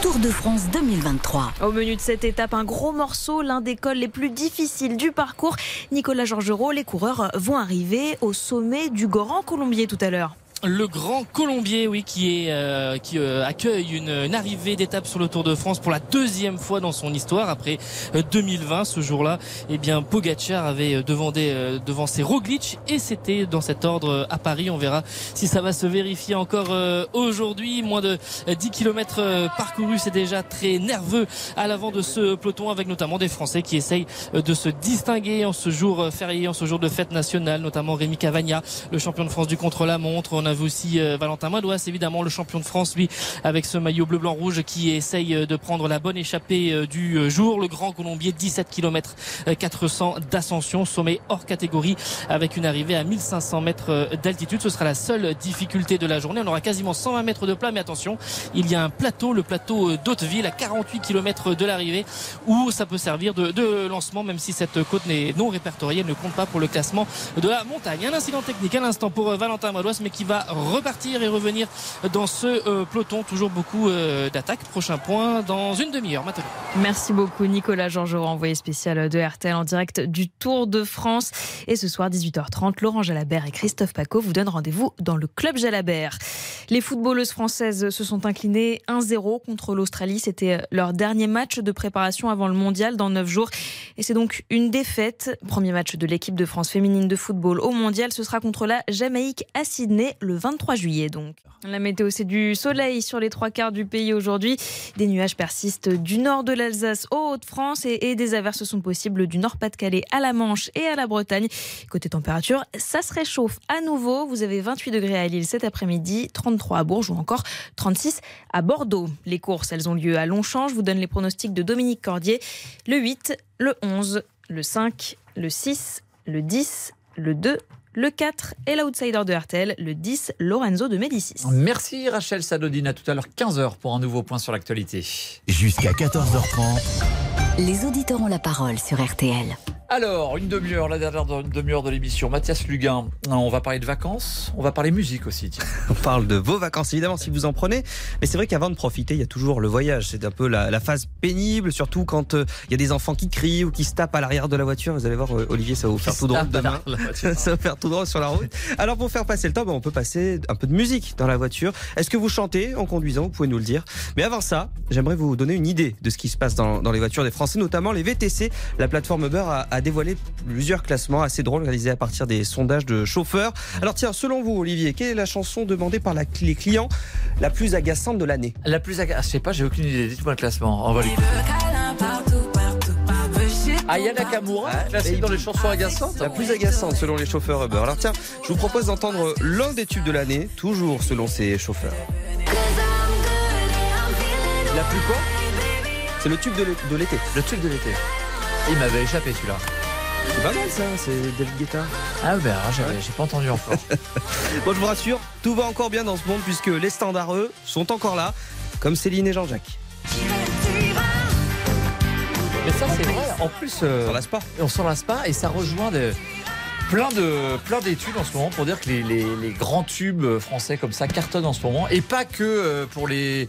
Tour de France 2023. Au menu de cette étape, un gros morceau, l'un des cols les plus difficiles du parcours. Nicolas Georgerot, les coureurs vont arriver au sommet du Grand Colombier tout à l'heure le Grand Colombier, oui, qui est euh, qui euh, accueille une, arrivée d'étape sur le Tour de France pour la deuxième fois dans son histoire après euh, 2020. Ce jour-là, eh bien, Pogacar avait demandé euh, Roglic et c'était dans cet ordre à Paris. On verra si ça va se vérifier encore aujourd'hui. Moins de 10 km parcourus, c'est déjà très nerveux à l'avant de ce peloton avec notamment des Français qui essayent de se distinguer en ce jour férié, en ce jour de fête nationale, notamment Rémi Cavagna, le champion de France du contre-la-montre. On a vu aussi euh, Valentin Madouas, évidemment le champion de France, lui, avec ce maillot bleu, blanc, rouge qui essaye euh, de prendre la bonne échappée euh, du jour. Le Grand Colombier, 17 km 400 d'ascension, sommet hors catégorie, avec une arrivée à 1500 mètres d'altitude. Ce sera la seule difficulté de la journée. On aura quasiment 120 mètres de plat, mais attention, il y a un plateau, le plateau d'Hauteville, à 48 km de l'arrivée, où ça peut servir de, lancement, même si cette côte n'est non répertoriée, ne compte pas pour le classement de la montagne. Un incident technique à l'instant pour Valentin Madouas, mais qui va repartir et revenir dans ce euh, peloton. Toujours beaucoup euh, d'attaques. Prochain point dans une demi-heure maintenant. Merci beaucoup Nicolas Georgerot, envoyé spécial de RTL en direct du Tour de France. Et ce soir 18h30, Laurent Jalabert et Christophe Paco vous donnent rendez-vous dans le club Jalabert. Les footballeuses françaises se sont inclinées 1-0 contre l'Australie. C'était leur dernier match de préparation avant le mondial dans 9 jours. Et c'est donc une défaite. Premier match de l'équipe de France féminine de football au mondial. Ce sera contre la Jamaïque à Sydney le 23 juillet donc. La météo, c'est du soleil sur les trois quarts du pays aujourd'hui. Des nuages persistent du nord de l'Alsace aux Hauts-de-France et, et, des averses sont possibles du Nord-Pas-de-Calais à la Manche et à la Bretagne. Côté température, ça se réchauffe à nouveau. Vous avez 28 degrés à Lille cet après-midi, 33 à Bourges ou encore 36 à Bordeaux. Les courses, elles ont lieu à Longchamp. Je vous donne les pronostics de Dominique Cordier. Le 8, le 11, le 5, le 6, le 10, le 2, le 4 et l'outsider de RTL, le 10, Lorenzo de Médicis. Merci Rachel Sadodine. À tout à l'heure, 15h pour un nouveau point sur l'actualité. Jusqu'à 14h30. Les auditeurs ont la parole sur RTL. Alors, une demi-heure, la dernière demi-heure de l'émission. Mathias Luguin, on va parler de vacances, on va parler musique aussi. Tiens. *laughs* On parle de vos vacances, évidemment, si vous en prenez. Mais c'est vrai qu'avant de profiter, il y a toujours le voyage. C'est un peu la, la phase pénible, surtout quand euh, il y a des enfants qui crient ou qui se tapent à l'arrière de la voiture. Vous allez voir, euh, Olivier, ça va vous faire tout drôle demain. *laughs* ça va faire tout drôle sur la route. Alors, pour faire passer le temps, ben, on peut passer un peu de musique dans la voiture. Est-ce que vous chantez en conduisant? Vous pouvez nous le dire. Mais avant ça, j'aimerais vous donner une idée de ce qui se passe dans, dans les voitures des Français, notamment les VTC. La plateforme Uber a, a dévoilé plusieurs classements assez drôles réalisés à partir des sondages de chauffeurs. Alors tiens, selon vous, Olivier, quelle est la chanson demandée par la, les clients la plus agaçante de l'année? La plus agaçante, je sais pas, j'ai aucune idée. Dites-moi le classement. On va l'écouter. Ayana Kamura, classée dans les chansons agaçantes La plus agaçante selon les chauffeurs Uber. Alors tiens, je vous propose d'entendre l'un des tubes de l'année, toujours selon ces chauffeurs. La plus quoi? C'est le tube de l'été. Le tube de l'été. Il m'avait échappé celui-là. C'est pas mal ça, c'est David Guetta. Ah ben j'ai pas entendu encore. *laughs* bon je vous rassure, tout va encore bien dans ce monde puisque les standards eux sont encore là, comme Céline et Jean-Jacques. Mais ça c'est vrai, en plus euh, on s'en lasse pas. On s'en lasse pas et ça rejoint de plein de plein d'études en ce moment pour dire que les, les, les, grands tubes français comme ça cartonnent en ce moment et pas que pour les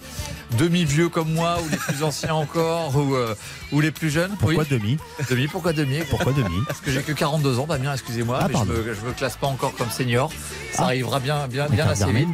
demi-vieux comme moi, ou les plus anciens *laughs* encore, ou, euh, ou les plus jeunes. Pourquoi Oui. demi? Demi, pourquoi demi? Pourquoi demi? Parce que j'ai que 42 ans, Damien, excusez-moi, Ah, mais je me, je me classe pas encore comme senior. Ça Ah. arrivera bien, bien, bien D'accord, assez vite.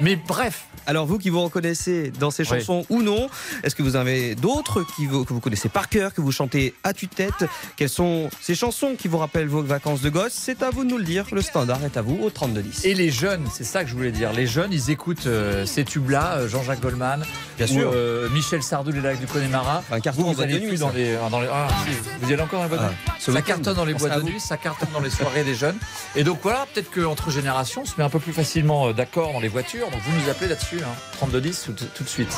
Mais bref, Alors vous qui vous reconnaissez dans ces Oui. chansons ou non, est-ce que vous avez d'autres qui vous- que vous connaissez par cœur, que vous chantez à tue-tête? Quelles sont ces chansons qui vous rappellent vos vacances de gosse? C'est à vous de nous le dire. Le standard est à vous au 3210. Et les jeunes, c'est ça que je voulais dire. Les jeunes, ils écoutent euh, ces tubes-là, euh, Jean-Jacques Goldman, Bien ou, sûr. euh, Michel Sardou, les lacs du Connemara. Un carton Vous, en vous boîte de nuit, dans les, dans les- ah, si, vous y allez encore de Ah, nuit? ce Ça cartonne dans les boîtes de vous. nuit, ça cartonne dans les soirées des jeunes. Et donc voilà, peut-être qu'entre générations, on se met un peu plus facilement d'accord dans les voitures. Donc vous nous appelez là-dessus, hein, 3210 tout, tout de suite.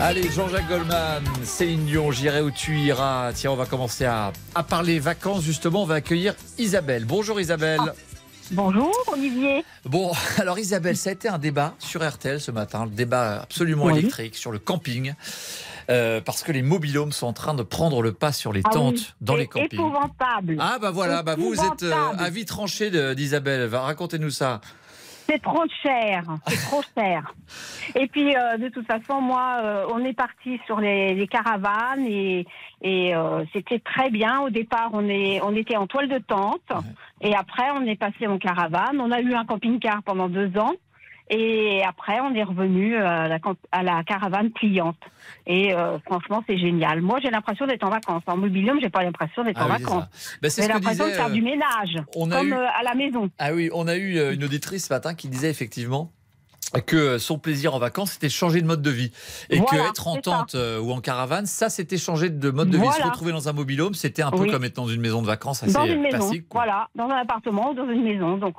Allez, Jean-Jacques Goldman, Céline Dion, j'irai où tu iras. Tiens, on va commencer à, à parler vacances. Justement, on va accueillir Isabelle. Bonjour Isabelle. Bonjour Olivier. Bon, *laughs* alors Isabelle, ça a été un débat sur RTL ce matin, le débat absolument Oui. électrique sur le camping, euh, parce que les mobilhomes sont en train de prendre le pas sur les Ah tentes oui, dans les c'est campings. épouvantable. Ah bah voilà, bah vous, êtes euh, avis tranché d'Isabelle. Racontez-nous ça. C'est trop cher, c'est trop *laughs* cher. Et puis euh, de toute façon, moi, euh, on est parti sur les, les caravanes et, et euh, c'était très bien. Au départ, on est, on était en toile de tente et après on est passé en caravane. On a eu un camping-car pendant deux ans. Et après, on est revenu euh, à la, camp- à la caravane pliante. Et euh, franchement, c'est génial. Moi, j'ai l'impression d'être en vacances. En mobilium, j'ai pas l'impression d'être Ah en oui, vacances. Ben, j'ai l'impression de faire du euh, ménage, on a comme eu- à la maison. Ah oui, on a eu une auditrice ce matin qui disait effectivement que euh, son plaisir en vacances, c'était changer de mode de vie. Et Voilà, que être en ça. tente euh, ou en caravane, ça, c'était changer de mode de vie. Se retrouver dans un mobilhome, c'était un peu Oui. comme être dans une maison de vacances assez dans une maison, classique. quoi. voilà, dans un appartement ou dans une maison. Donc,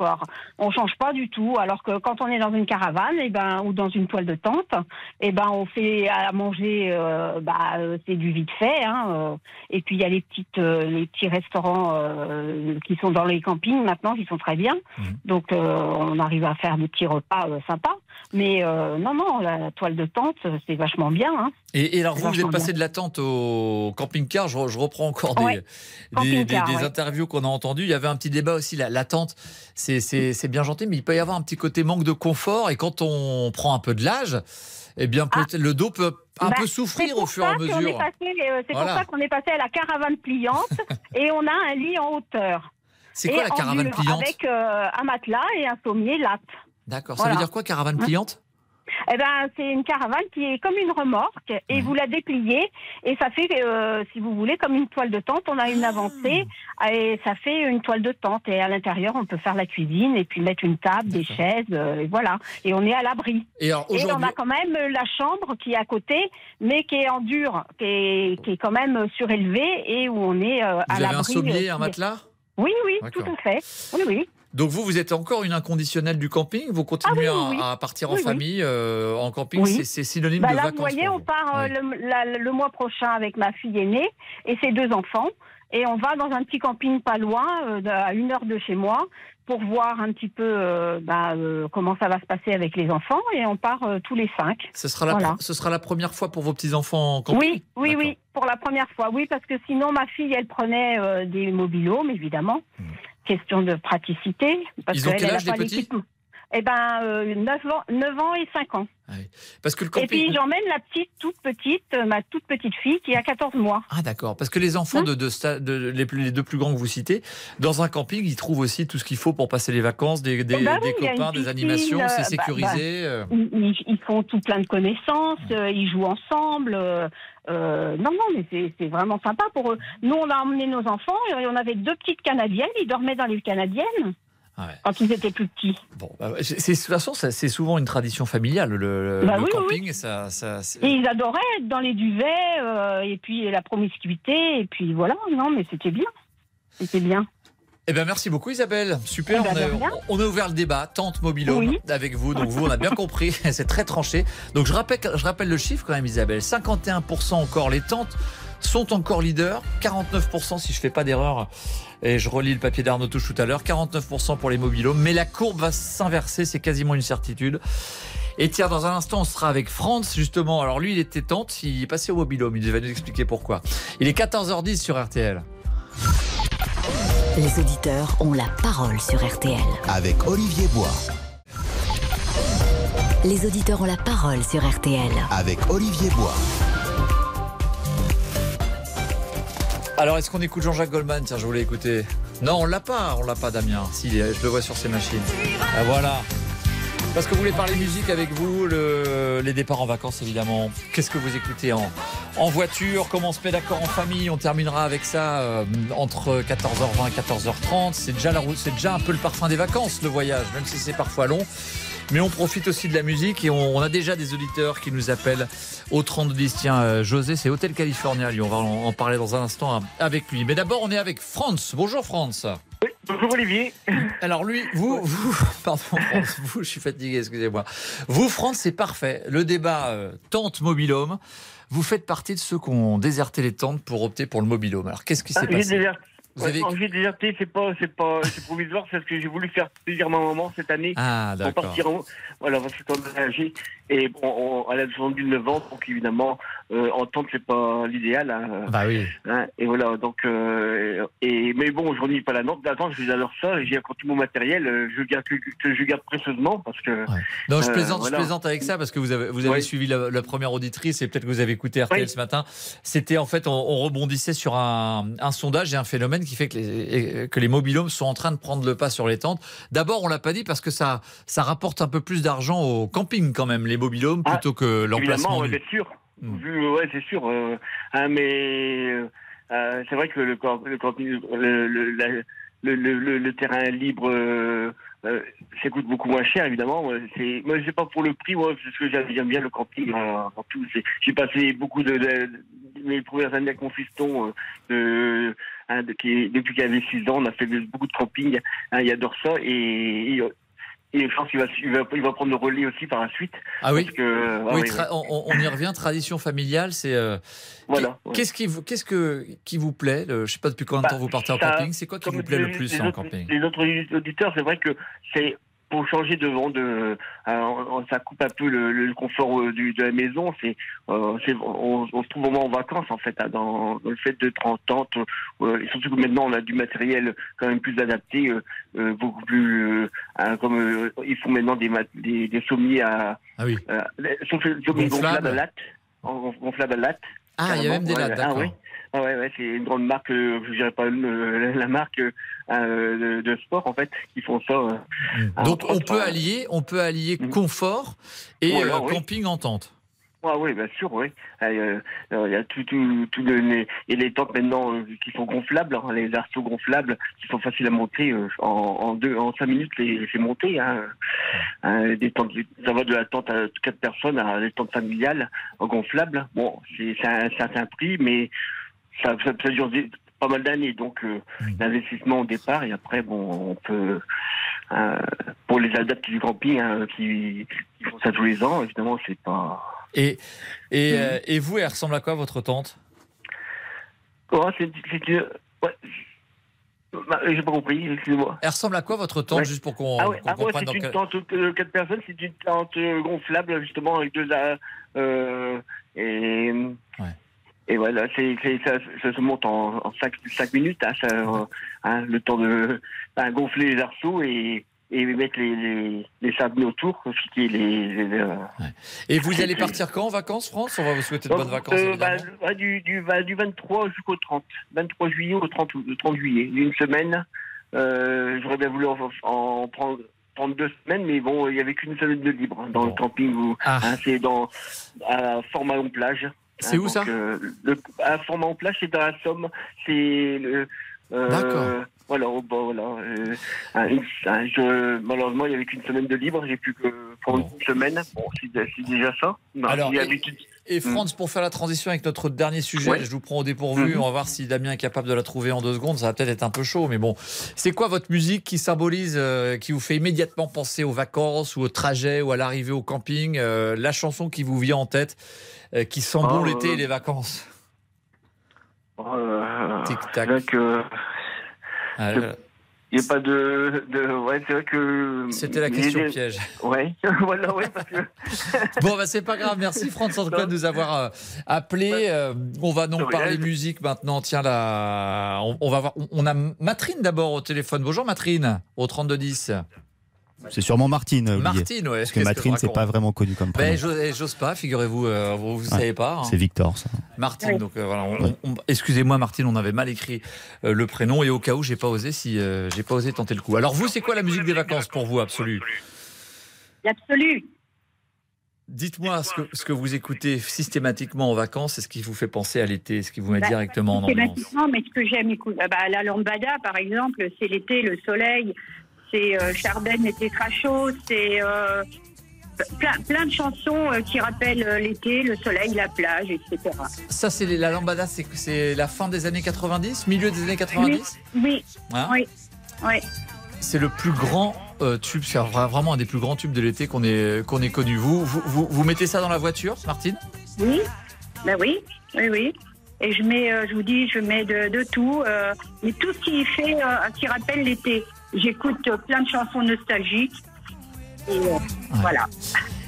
on change pas du tout. Alors que quand on est dans une caravane, et ben, ou dans une toile de tente, et ben, on fait à manger, euh, bah, c'est du vite fait. Hein, euh, et puis il y a les petites, euh, les petits restaurants qui sont dans les campings maintenant, qui sont très bien. Mhm. Donc, on arrive à faire des petits repas sympas. Mais euh, non, non, la toile de tente, c'est vachement bien. Hein. Et, et alors, vous, vous êtes passé bien. de la tente au camping-car. Je, re- je reprends encore des, Ouais. des, Camping-car, des- des ouais. interviews qu'on a entendues. Il y avait un petit débat aussi. La, la tente, c'est- bien gentil, mais il peut y avoir un petit côté manque de confort. Et quand on prend un peu de l'âge, eh bien, peut-être le dos peut un Bah, peu souffrir au fur et à mesure. euh, c'est Voilà. pour ça qu'on est passé à la caravane pliante *laughs* et on a un lit en hauteur. C'est quoi la caravane dur, pliante? Avec euh, un matelas et un sommier latte. D'accord. Ça Voilà. veut dire quoi, caravane pliante? Eh ben, c'est une caravane qui est comme une remorque et vous la dépliez et ça fait, euh, si vous voulez, comme une toile de tente. On a une avancée et ça fait une toile de tente et à l'intérieur on peut faire la cuisine et puis mettre une table, des chaises, euh, et voilà. Et on est à l'abri. Et on a quand même la chambre qui est à côté, mais qui est en dur, qui est, qui est quand même surélevée et où on est euh, à Vous avez l'abri. un sommier, un matelas? Oui, oui, tout à fait. Oui, oui. Donc vous, vous êtes encore une inconditionnelle du camping Vous continuez Ah oui, oui, oui. à, à partir en famille euh, en camping. C'est- synonyme Bah de là, vacances vous voyez, on vous. part euh, le, la- le mois prochain avec ma fille aînée et ses deux enfants. Et on va dans un petit camping pas loin, euh, à une heure de chez moi, pour voir un petit peu euh, bah, euh, comment ça va se passer avec les enfants. Et on part euh, tous les cinq. Ce sera, la, Voilà. ce sera la première fois pour vos petits-enfants en Oui, oui, oui, pour la première fois. Oui, parce que sinon, ma fille, elle prenait des mobilhomes, évidemment. Question de praticité. Parce Ils ont qu'elle, quel elle a âge, les pas petits? l'équipement. Eh ben, euh, 9, ans, 9 ans et 5 ans. Parce que le Et camping... puis, j'emmène la petite, toute petite, euh, ma toute petite fille qui a 14 mois. Ah d'accord, parce que les Hein enfants de, de, de- les, plus- les deux plus grands que vous citez, dans un camping, ils trouvent aussi tout ce qu'il faut pour passer les vacances, des, des, Eh ben des oui, il y a une copains, des animations, euh, c'est bah, sécurisé. bah, euh. Ils, font tout plein de connaissances, euh, ils jouent ensemble. euh, euh, non, non, mais c'est- vraiment sympa pour eux. Nous, on a emmené nos enfants et on avait deux petites Canadiennes, ils dormaient dans les Quand ils étaient plus petits. Bon, bah, c'est- de toute façon, c'est souvent une tradition familiale, le, Bah oui, camping. et Ça, ça- c'est- Et ils adoraient être dans les duvets, euh, et puis la promiscuité, et puis voilà, non, mais c'était bien. C'était bien. Eh bien, merci beaucoup Isabelle. Super, Eh ben, on, a, on ouvert le débat, tente mobilo Oui. avec vous. Donc *laughs* vous, on a bien compris, *laughs* c'est très tranché. Donc je rappelle, je rappelle le chiffre quand même Isabelle. 51% encore les tentes sont encore leaders, 49% si je fais pas d'erreur. Et je relis le papier d'Arnaud Touche tout à l'heure, 49% pour les mobilos. Mais la courbe va s'inverser, c'est quasiment une certitude. Et tiens, dans un instant, on sera avec Franz, justement. Alors lui, il était tente, il est passé au mobilhome. Il va nous expliquer pourquoi. Il est 14h10 sur RTL. Les auditeurs ont la parole sur RTL. Avec Olivier Bois. Les auditeurs ont la parole sur RTL. Avec Olivier Bois. Alors, est-ce qu'on écoute Jean-Jacques Goldman Tiens, je voulais écouter. Non, on l'a pas, on l'a pas, Damien. Si, je le vois sur ses machines. Ah, voilà. Parce que vous voulez parler musique avec vous, le- les départs en vacances évidemment. Qu'est-ce que vous écoutez en, en voiture? Comment on se met d'accord en famille? On terminera avec ça euh, entre 14h20 et 14h30. C'est déjà, la c'est déjà un peu le parfum des vacances, le voyage, même si c'est parfois long. Mais on profite aussi de la musique et on, on a déjà des auditeurs qui nous appellent au 3210. Tiens, euh, José, c'est Hôtel California, lui. On va en, en parler dans un instant hein, avec lui. Mais d'abord, on est avec Franz. Bonjour, Bonjour Olivier. *laughs* Alors lui, vous, vous, *laughs* pardon, France, vous, je suis fatigué, excusez-moi. Vous, France, c'est parfait. Le débat euh, tente mobilhome. Vous faites partie de ceux qui ont déserté les tentes pour opter pour le mobilhome. Alors qu'est-ce qui s'est Ah, passé. Vous Ouais, avez- déserté, c'est pas, c'est pas, c'est provisoire, c'est parce que j'ai voulu faire plaisir à ma maman cette année. Ah, Pour d'accord. partir en, voilà, parce elle est âgée, et bon, on, elle a 79 ans, donc évidemment, euh, en tente, c'est pas l'idéal. Hein, Bah oui. Hein, et voilà, donc, euh, et, mais bon, je renie pas la note. Attends, je adore ça, j'ai encore tout mon matériel, euh, je garde que, je garde précieusement, parce que. Non, je plaisante, voilà. je plaisante avec ça parce que vous avez, vous avez Ouais. suivi la, la première auditrice et peut-être que vous avez écouté RTL Oui. ce matin. C'était en fait, on, on rebondissait sur un, un sondage et un phénomène qui fait que les, que les mobilhomes sont en train de prendre le pas sur les tentes. D'abord, on l'a pas dit parce que ça, ça rapporte un peu plus d'argent au camping quand même, les mobilhomes, plutôt que Évidemment, l'emplacement. ouais, nu. bien sûr. Vu, ouais, c'est sûr. euh, hein, mais euh, euh, c'est vrai que le, camp- le, camping- le, le, le, terrain libre, euh, euh, ça coûte beaucoup moins cher, évidemment. C'est, moi, c'est pas pour le prix, moi, parce que j'aime bien le camping. euh, en tout. J'ai passé beaucoup de, de- mes premières années avec mon fiston, euh, hein, de- qui, depuis qu'il avait 6 ans, on a fait beaucoup de camping. Hein, il adore ça et, et, et je pense qu'il va, il va, il va prendre le relais aussi par la suite. Ah oui Parce que, ah Oui, oui, on, on y revient, tradition familiale, c'est. euh, Voilà, qu'est- Qu'est-ce qui, vous- qu'est-ce que, qui vous plaît le- Je sais pas depuis combien de temps vous partez en Bah, Ça- camping. C'est quoi qui vous plaît le plus en autres- camping? Les autres auditeurs, c'est vrai que c'est pour changer de vent, de, euh, ça coupe un peu le, le confort euh, du, de la maison. C'est, euh, on, on se trouve vraiment en vacances en fait, hein, dans, dans le fait en tente. euh, et surtout que maintenant on a du matériel quand même plus adapté, beaucoup plus, hein, comme ils font maintenant des, des, des sommiers à, ah oui. euh, sauf le sommier Gonflable. gonflable à latte, en- gonflable à latte. Ah, il y a même des Ouais, lattes, ah, d'accord. ouais. Ah ouais, ouais, c'est une grande marque, euh, je dirais pas euh, la marque euh, de, de sport en fait, qui font ça. euh, à- Donc on peut allier, on peut allier confort et Voilà, euh, oui. camping en tente. Ah oui, bien sûr, oui. Euh, euh, Il y a tout, tout, tout le, les, et les tentes maintenant euh, qui sont gonflables, hein, les arceaux gonflables, qui sont faciles à monter euh, en, en deux, en cinq minutes, les, c'est monté. Hein. Euh, des tentes, ça va de la tente à quatre personnes à des tentes familiales gonflables. Bon, c'est, un certain prix, mais ça, ça, ça dure des- pas mal d'années, donc euh, l'investissement au départ et après, bon, on peut euh, pour les adeptes du camping hein, qui, qui font ça tous les ans, évidemment, c'est pas. Et, et, euh, et vous, elle ressemble à quoi votre tente Oh, c'est. Ouais. Bah, J'ai pas compris, excusez-moi. Elle ressemble à quoi votre tente, Ouais. juste pour qu'on Ah ouais, ah ouais, comprenne c'est une quel- tente de 4 personnes, c'est une tente euh, gonflable justement avec deux euh, euh, et et voilà, c'est c'est- ça, ça se monte en, en 5, minutes, hein, ça, hein, le temps de hein, gonfler les arceaux et et mettre les, les, les sablés autour, les. les, euh, Et vous allez partir quand en vacances, France? On va vous souhaiter de bonnes vacances, Euh, évidemment. bah, ouais, du, du, bah, du 23 jusqu'au 30. 23 juillet au 30, août- le 30 juillet. Une semaine. Euh, J'aurais bien voulu en, en prendre, prendre deux semaines, mais bon, il n'y avait qu'une semaine de libre hein, dans le camping. Où, hein, c'est dans à Format-en-Plage. C'est où, ça? euh, le, À Format-en-Plage, c'est dans la Somme. C'est le. Euh, D'accord. Voilà, au bord, voilà. euh, je- malheureusement, il n'y avait qu'une semaine de libre. J'ai pu que prendre une semaine. Bon, c'est déjà ça. Non, Alors, et- Et Franz, pour faire la transition avec notre dernier sujet, Ouais. je vous prends au dépourvu. Mhm. On va voir si Damien est capable de la trouver en deux secondes. Ça va peut-être être un peu chaud, mais bon. C'est quoi votre musique qui symbolise, euh, qui vous fait immédiatement penser aux vacances ou au trajet ou à l'arrivée au camping euh, La chanson qui vous vient en tête, euh, qui sent bon Oh, l'été euh, et les vacances? Tic-tac. avec, euh, Ah, il n'y a pas de, de ouais, c'est vrai que. C'était la question piège. Ouais, *laughs* voilà, ouais, parce que. *laughs* bon, bah, c'est pas grave. Merci, Franck, en tout cas, de nous avoir euh, appelé. Euh, on va donc parler musique maintenant. Tiens, là, on, on va voir. On a Matrine d'abord au téléphone. Bonjour, Matrine, au 3210. C'est sûrement Martine. Olivier. Martine, ouais. Parce que Matrine, c'est pas vraiment connu comme prénom. Ben, j'ose pas, figurez-vous, euh, vous ne savez pas. Hein. C'est Victor, ça. Martine, donc euh, voilà. Excusez-moi, Martine, on avait mal écrit euh, le prénom et au cas où, j'ai pas osé si euh, j'ai pas osé tenter le coup. Alors vous, c'est quoi la musique des vacances pour vous, absolue? L'absolu. Dites-moi ce que, ce que vous écoutez systématiquement en vacances, et ce qui vous fait penser à l'été, ce qui vous met Bah, directement en ambiance. systématiquement, mais ce que j'aime écouter, ah bah, la lambada, par exemple, c'est l'été, le soleil, c'est euh, était très chaud, c'est euh, plein, plein de chansons euh, qui rappellent l'été, le soleil, la plage, etc. Ça, c'est la lambada, c'est la fin des années 90, milieu des années 90 Oui, Hein? Oui, oui. C'est le plus grand euh, tube, c'est vra- vraiment un des plus grands tubes de l'été qu'on ait, qu'on ait connu. Vous, vous, vous, vous mettez ça dans la voiture, Martine? Oui, ben oui, oui, oui. Et je mets, euh, je vous dis, je mets de, de tout, euh, mais tout ce qui fait, qui rappelle l'été. J'écoute plein de chansons nostalgiques. Et euh, voilà.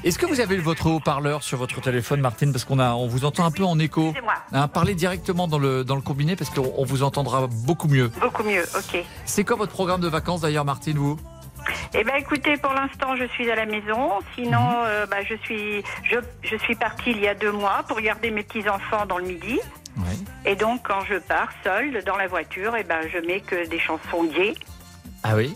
Est-ce que vous avez votre haut-parleur sur votre téléphone, Martine Parce qu'on on vous entend un peu en écho. Hein, parlez directement dans le, dans le combiné parce qu'on on vous entendra beaucoup mieux. Beaucoup mieux, ok. C'est quoi votre programme de vacances d'ailleurs, Martine, vous? Eh ben, écoutez, pour l'instant, je suis à la maison. Sinon, euh, bah, je suis, je, je suis partie il y a deux mois pour garder mes petits enfants dans le midi. Et donc, quand je pars seule dans la voiture, eh ben, je mets que des chansons gays. Ah oui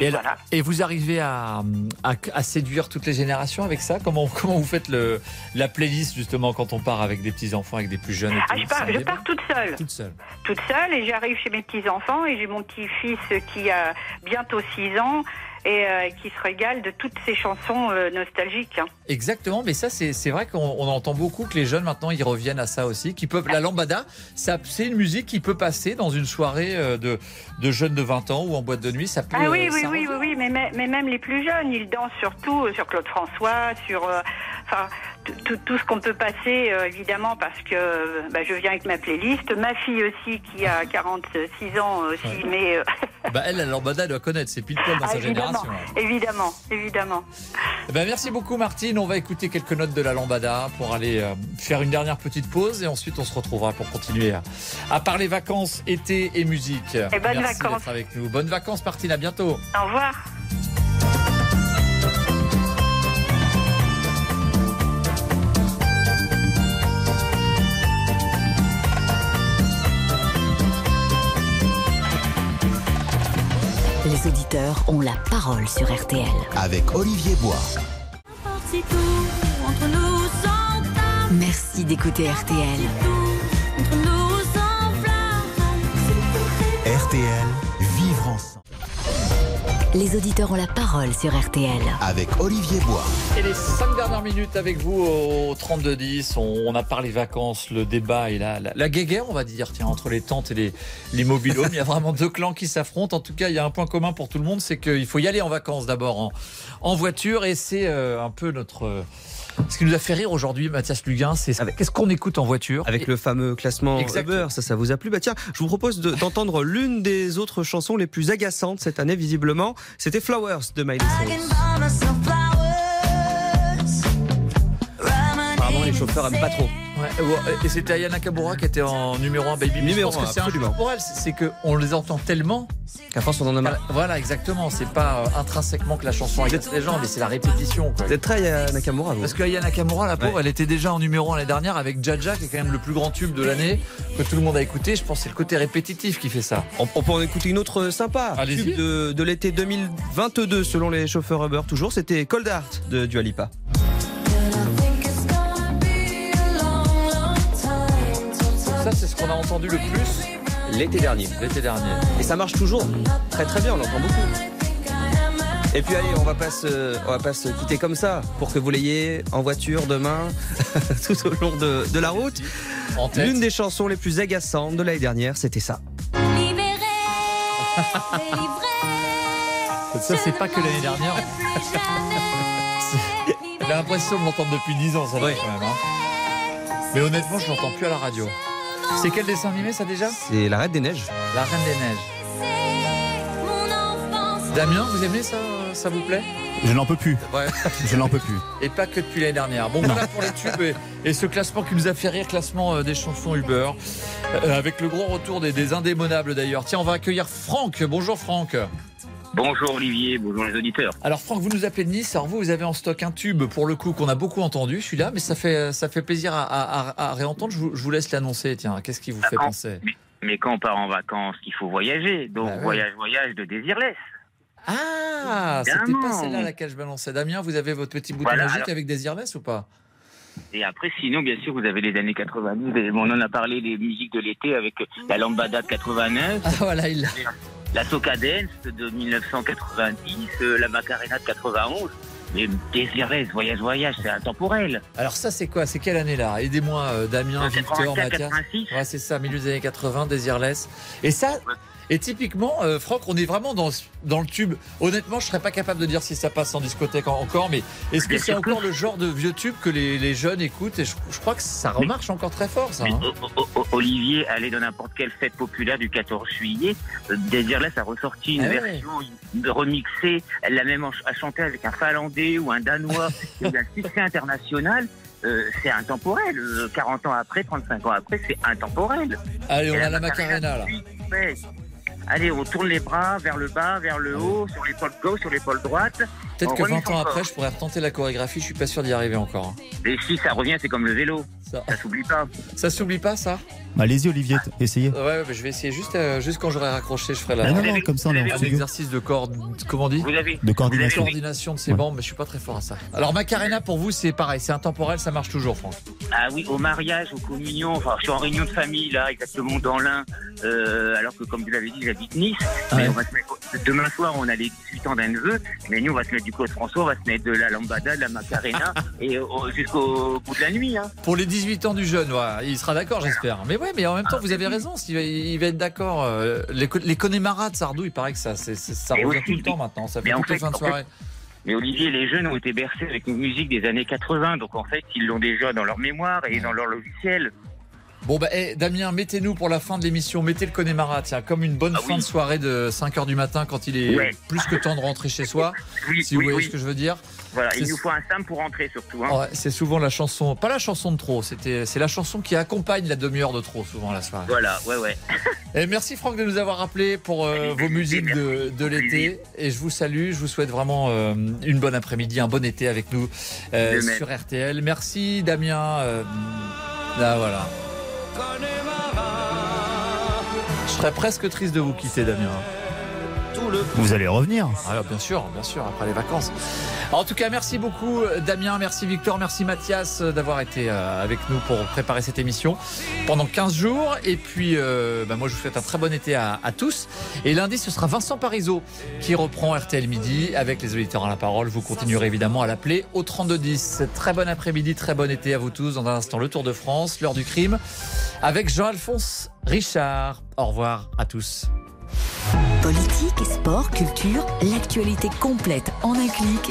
Et alors- voilà. et vous arrivez à, à- à séduire toutes les générations avec ça? Comment, comment vous faites le, la playlist justement quand on part avec des petits-enfants, avec des plus jeunes et Ah, tout je pars, je pars toute seule. Toute seule. Toute seule et j'arrive chez mes petits-enfants et j'ai mon petit-fils qui a bientôt 6 ans et euh, qui se régale de toutes ces chansons euh, nostalgiques. hein. Exactement, mais ça c'est vrai qu'on on entend beaucoup que les jeunes maintenant ils reviennent à ça aussi, qui peuvent la lambada, c'est une musique qui peut passer dans une soirée euh, de, de jeunes de 20 ans ou en boîte de nuit, ça peut Ah oui, oui, oui, oui, oui, mais, mais, même les plus jeunes, ils dansent surtout sur Claude François, sur enfin tout- tout, ce qu'on peut passer, euh, évidemment, parce que euh, bah, je viens avec ma playlist. Ma fille aussi, qui a *laughs* 46 ans aussi, mais euh, *laughs* Bah elle la lambada doit connaître, c'est pile poil dans ah, sa évidemment, génération. évidemment, évidemment. Eh Ben, merci beaucoup Martine. On va écouter quelques notes de la lambada pour aller euh, faire une dernière petite pause et ensuite on se retrouvera pour continuer à, à parler vacances, été et musique. Et bonnes merci vacances. avec nous. Bonnes vacances Martine, à bientôt. Au revoir. Auditeurs ont la parole sur RTL. Avec Olivier Bois. Merci d'écouter RTL. RTL, vivre ensemble. Les auditeurs ont la parole sur RTL. Avec Olivier Bois. Et les cinq dernières minutes avec vous au 32-10, on, on a parlé vacances, le débat et la, la, la guéguerre, on va dire, tiens, entre les tentes et les, les mobilhomes. Il y a vraiment deux clans qui s'affrontent. En tout cas, il y a un point commun pour tout le monde, c'est qu'il faut y aller en vacances d'abord en, en voiture. Et c'est euh, un peu notre... euh, ce qui nous a fait rire aujourd'hui, Mathias Luguin, c'est qu'est-ce qu'on écoute en voiture Avec le fameux classement Exactement. Uber, ça, ça vous a plu Bah tiens, je vous propose de- d'entendre l'une des autres chansons les plus agaçantes cette année, visiblement. C'était Flowers de Miley Cyrus. Apparemment, les chauffeurs aiment pas trop. Ouais, et c'était Aya Nakamura qui était en numéro 1 Baby. Numéro Je pense un, que c'est un absolument. elle, c'est que on les entend tellement qu'à force on en a marre. Voilà, exactement. C'est pas euh, intrinsèquement que la chanson agace les gens, mais c'est la répétition. Quoi. Vous êtes très Aya Nakamura, vous Parce que Aya Nakamura, la pauvre, Ouais. elle était déjà en numéro 1 l'année dernière avec Jaja, qui est quand même le plus grand tube de l'année, que tout le monde a écouté. Je pense que c'est le côté répétitif qui fait ça. On, on peut en écouter une autre sympa. Allez-y. Tube de, de l'été 2022, selon les chauffeurs Uber, toujours. C'était Cold Heart de Dua Ça, c'est ce qu'on a entendu le plus L'été dernier. l'été dernier. Et ça marche toujours très très bien, on l'entend beaucoup. Et puis allez, on va pas se, on va pas se quitter comme ça pour que vous l'ayez en voiture demain, *laughs* tout au long de, de la route. En tête. L'une des chansons les plus agaçantes de l'année dernière, c'était ça. Ça, c'est pas que l'année dernière. C'est- *laughs* J'ai l'impression de l'entendre depuis 10 ans, ça va Ouais. quand même. hein. Mais honnêtement, je l'entends plus à la radio. C'est quel dessin animé ça déjà C'est la Reine des Neiges. La Reine des Neiges. Damien, vous aimez ça Ça vous plaît? Je n'en peux plus. Ouais. *laughs* Je n'en peux plus. Et pas que depuis l'année dernière. Bon, voilà pour les tubes et, et ce classement qui nous a fait rire, classement euh, des chansons Uber, euh, avec le gros retour des, des indémonables d'ailleurs. Tiens, on va accueillir Franck. Bonjour Franck. Bonjour Olivier, bonjour les auditeurs. Alors Franck, vous nous appelez de Nice. Alors vous, vous avez en stock un tube pour le coup qu'on a beaucoup entendu, celui-là, mais ça fait ça fait plaisir à, à- à réentendre. Je vous, je vous laisse l'annoncer. Tiens, qu'est-ce qui vous fait Ah, penser mais, mais quand on part en vacances, il faut voyager. Donc Bah voyage, voyage de Désirless. Ah, c'était pas celle-là à laquelle je balançais. Damien, vous avez votre petit bouton Voilà, magique alors- avec des Irless ou pas? Et après, sinon, bien sûr, vous avez les années 90. et On en a parlé des musiques de l'été avec la Lambada de 89. Ah voilà, il l'a. La Soca Dance de 1990, euh, la Macarena de 91. Mais Désirless, voyage, voyage, c'est intemporel. Alors ça c'est quoi? C'est quelle année là? Aidez-moi euh, Damien, Euh, Victor, 84, Mathias. 86. Ouais, c'est ça, milieu des années 80, Désirless. Et ça, et typiquement, euh, Franck, on est vraiment dans, dans le tube. Honnêtement, je serais pas capable de dire si ça passe en discothèque en- encore, mais est-ce que c'est que encore le genre de vieux tube que les, les jeunes écoutent Et je, je crois que ça remarche encore très fort, ça. hein. O- o- o- Olivier, allez dans n'importe quelle fête populaire du 14 juillet. euh, Désirless a ressorti une Ah ouais. version de remixée. Elle l'a même a chanté avec un Finlandais ou un Danois. *laughs* A un succès international. Euh, c'est intemporel. Euh, 40 ans après, 35 ans après, c'est intemporel. Allez, on a la Macarena là. Ouais. Allez, on tourne les bras vers le bas, vers le haut, sur l'épaule gauche, sur l'épaule droite. Peut-être que remet 20 son ans corps. après, je pourrais retenter la chorégraphie. Je suis pas sûr d'y arriver encore. hein. Et si ça revient, c'est comme le vélo. Ça, s'oublie pas. Ça s'oublie pas, ça? Bah, Allez-y, Olivier, essayez. Ouais, mais je vais essayer juste, euh, juste quand j'aurai raccroché, je ferai la. Ah non, non, comme ça, on est en un studio. exercice de corde, comment on dit? Vous avez, De coordination. coordination de ces bandes, mais je suis pas très fort à ça. Alors Macarena pour vous c'est pareil, c'est intemporel, ça marche toujours, Franck. Ah oui, au mariage, aux communions, enfin, je suis en réunion de famille, là, exactement dans l'un, euh, alors que, comme vous l'avez dit, j'habite Nice. Ah Mais on va se mettre- demain soir, on a les 18 ans d'un neveu, mais nous, on va se mettre du Claude François, on va se mettre de la lambada, de la macarena, *laughs* et jusqu'au bout de la nuit. Hein. Pour les 18 ans du jeune, ouais, il sera d'accord, j'espère. Mais ouais, mais en même temps, vous avez raison, il va, il va être d'accord. euh, Les, les Connemara de Sardou, il paraît que ça, c'est- ça revient aussi, tout le temps maintenant, ça fait toutes les fins de soirée. Mais Olivier, les jeunes ont été bercés avec une musique des années 80, donc en fait, ils l'ont déjà dans leur mémoire et dans leur logiciel. Bon bah eh, Damien, mettez-nous pour la fin de l'émission, mettez le Connemara, tiens, comme une bonne fin de soirée de 5h du matin quand il est Ah Ouais. plus que temps de rentrer chez soi, Oui, si vous oui, voyez oui. ce que je veux dire. Voilà, il nous faut un Sam pour rentrer surtout. Hein. Ouais, c'est souvent la chanson, pas la chanson de trop, c'est la chanson qui accompagne la demi-heure de trop souvent la soirée. Voilà, ouais, ouais. *laughs* Et merci Franck de nous avoir rappelé pour euh, vos musiques de, de l'été. Et je vous salue, je vous souhaite vraiment euh, une bonne après-midi, un bon été avec nous euh, sur RTL. Merci Damien. là voilà. Je serais presque triste de vous quitter Damien. Vous allez revenir. Ah, bien sûr, bien sûr, après les vacances. En tout cas, merci beaucoup Damien, merci Victor, merci Mathias euh, d'avoir été euh, avec nous pour préparer cette émission pendant 15 jours. Et puis, euh, bah, moi, je vous souhaite un très bon été à, à tous. Et lundi, ce sera Vincent Parisot qui reprend RTL Midi avec les auditeurs à la parole. Vous continuerez évidemment à l'appeler au 3210. Très bon après-midi, très bon été à vous tous. Dans un instant, le Tour de France, l'heure du crime avec Jean-Alphonse Richard. Au revoir à tous. Politique, sport, culture, l'actualité complète en un clic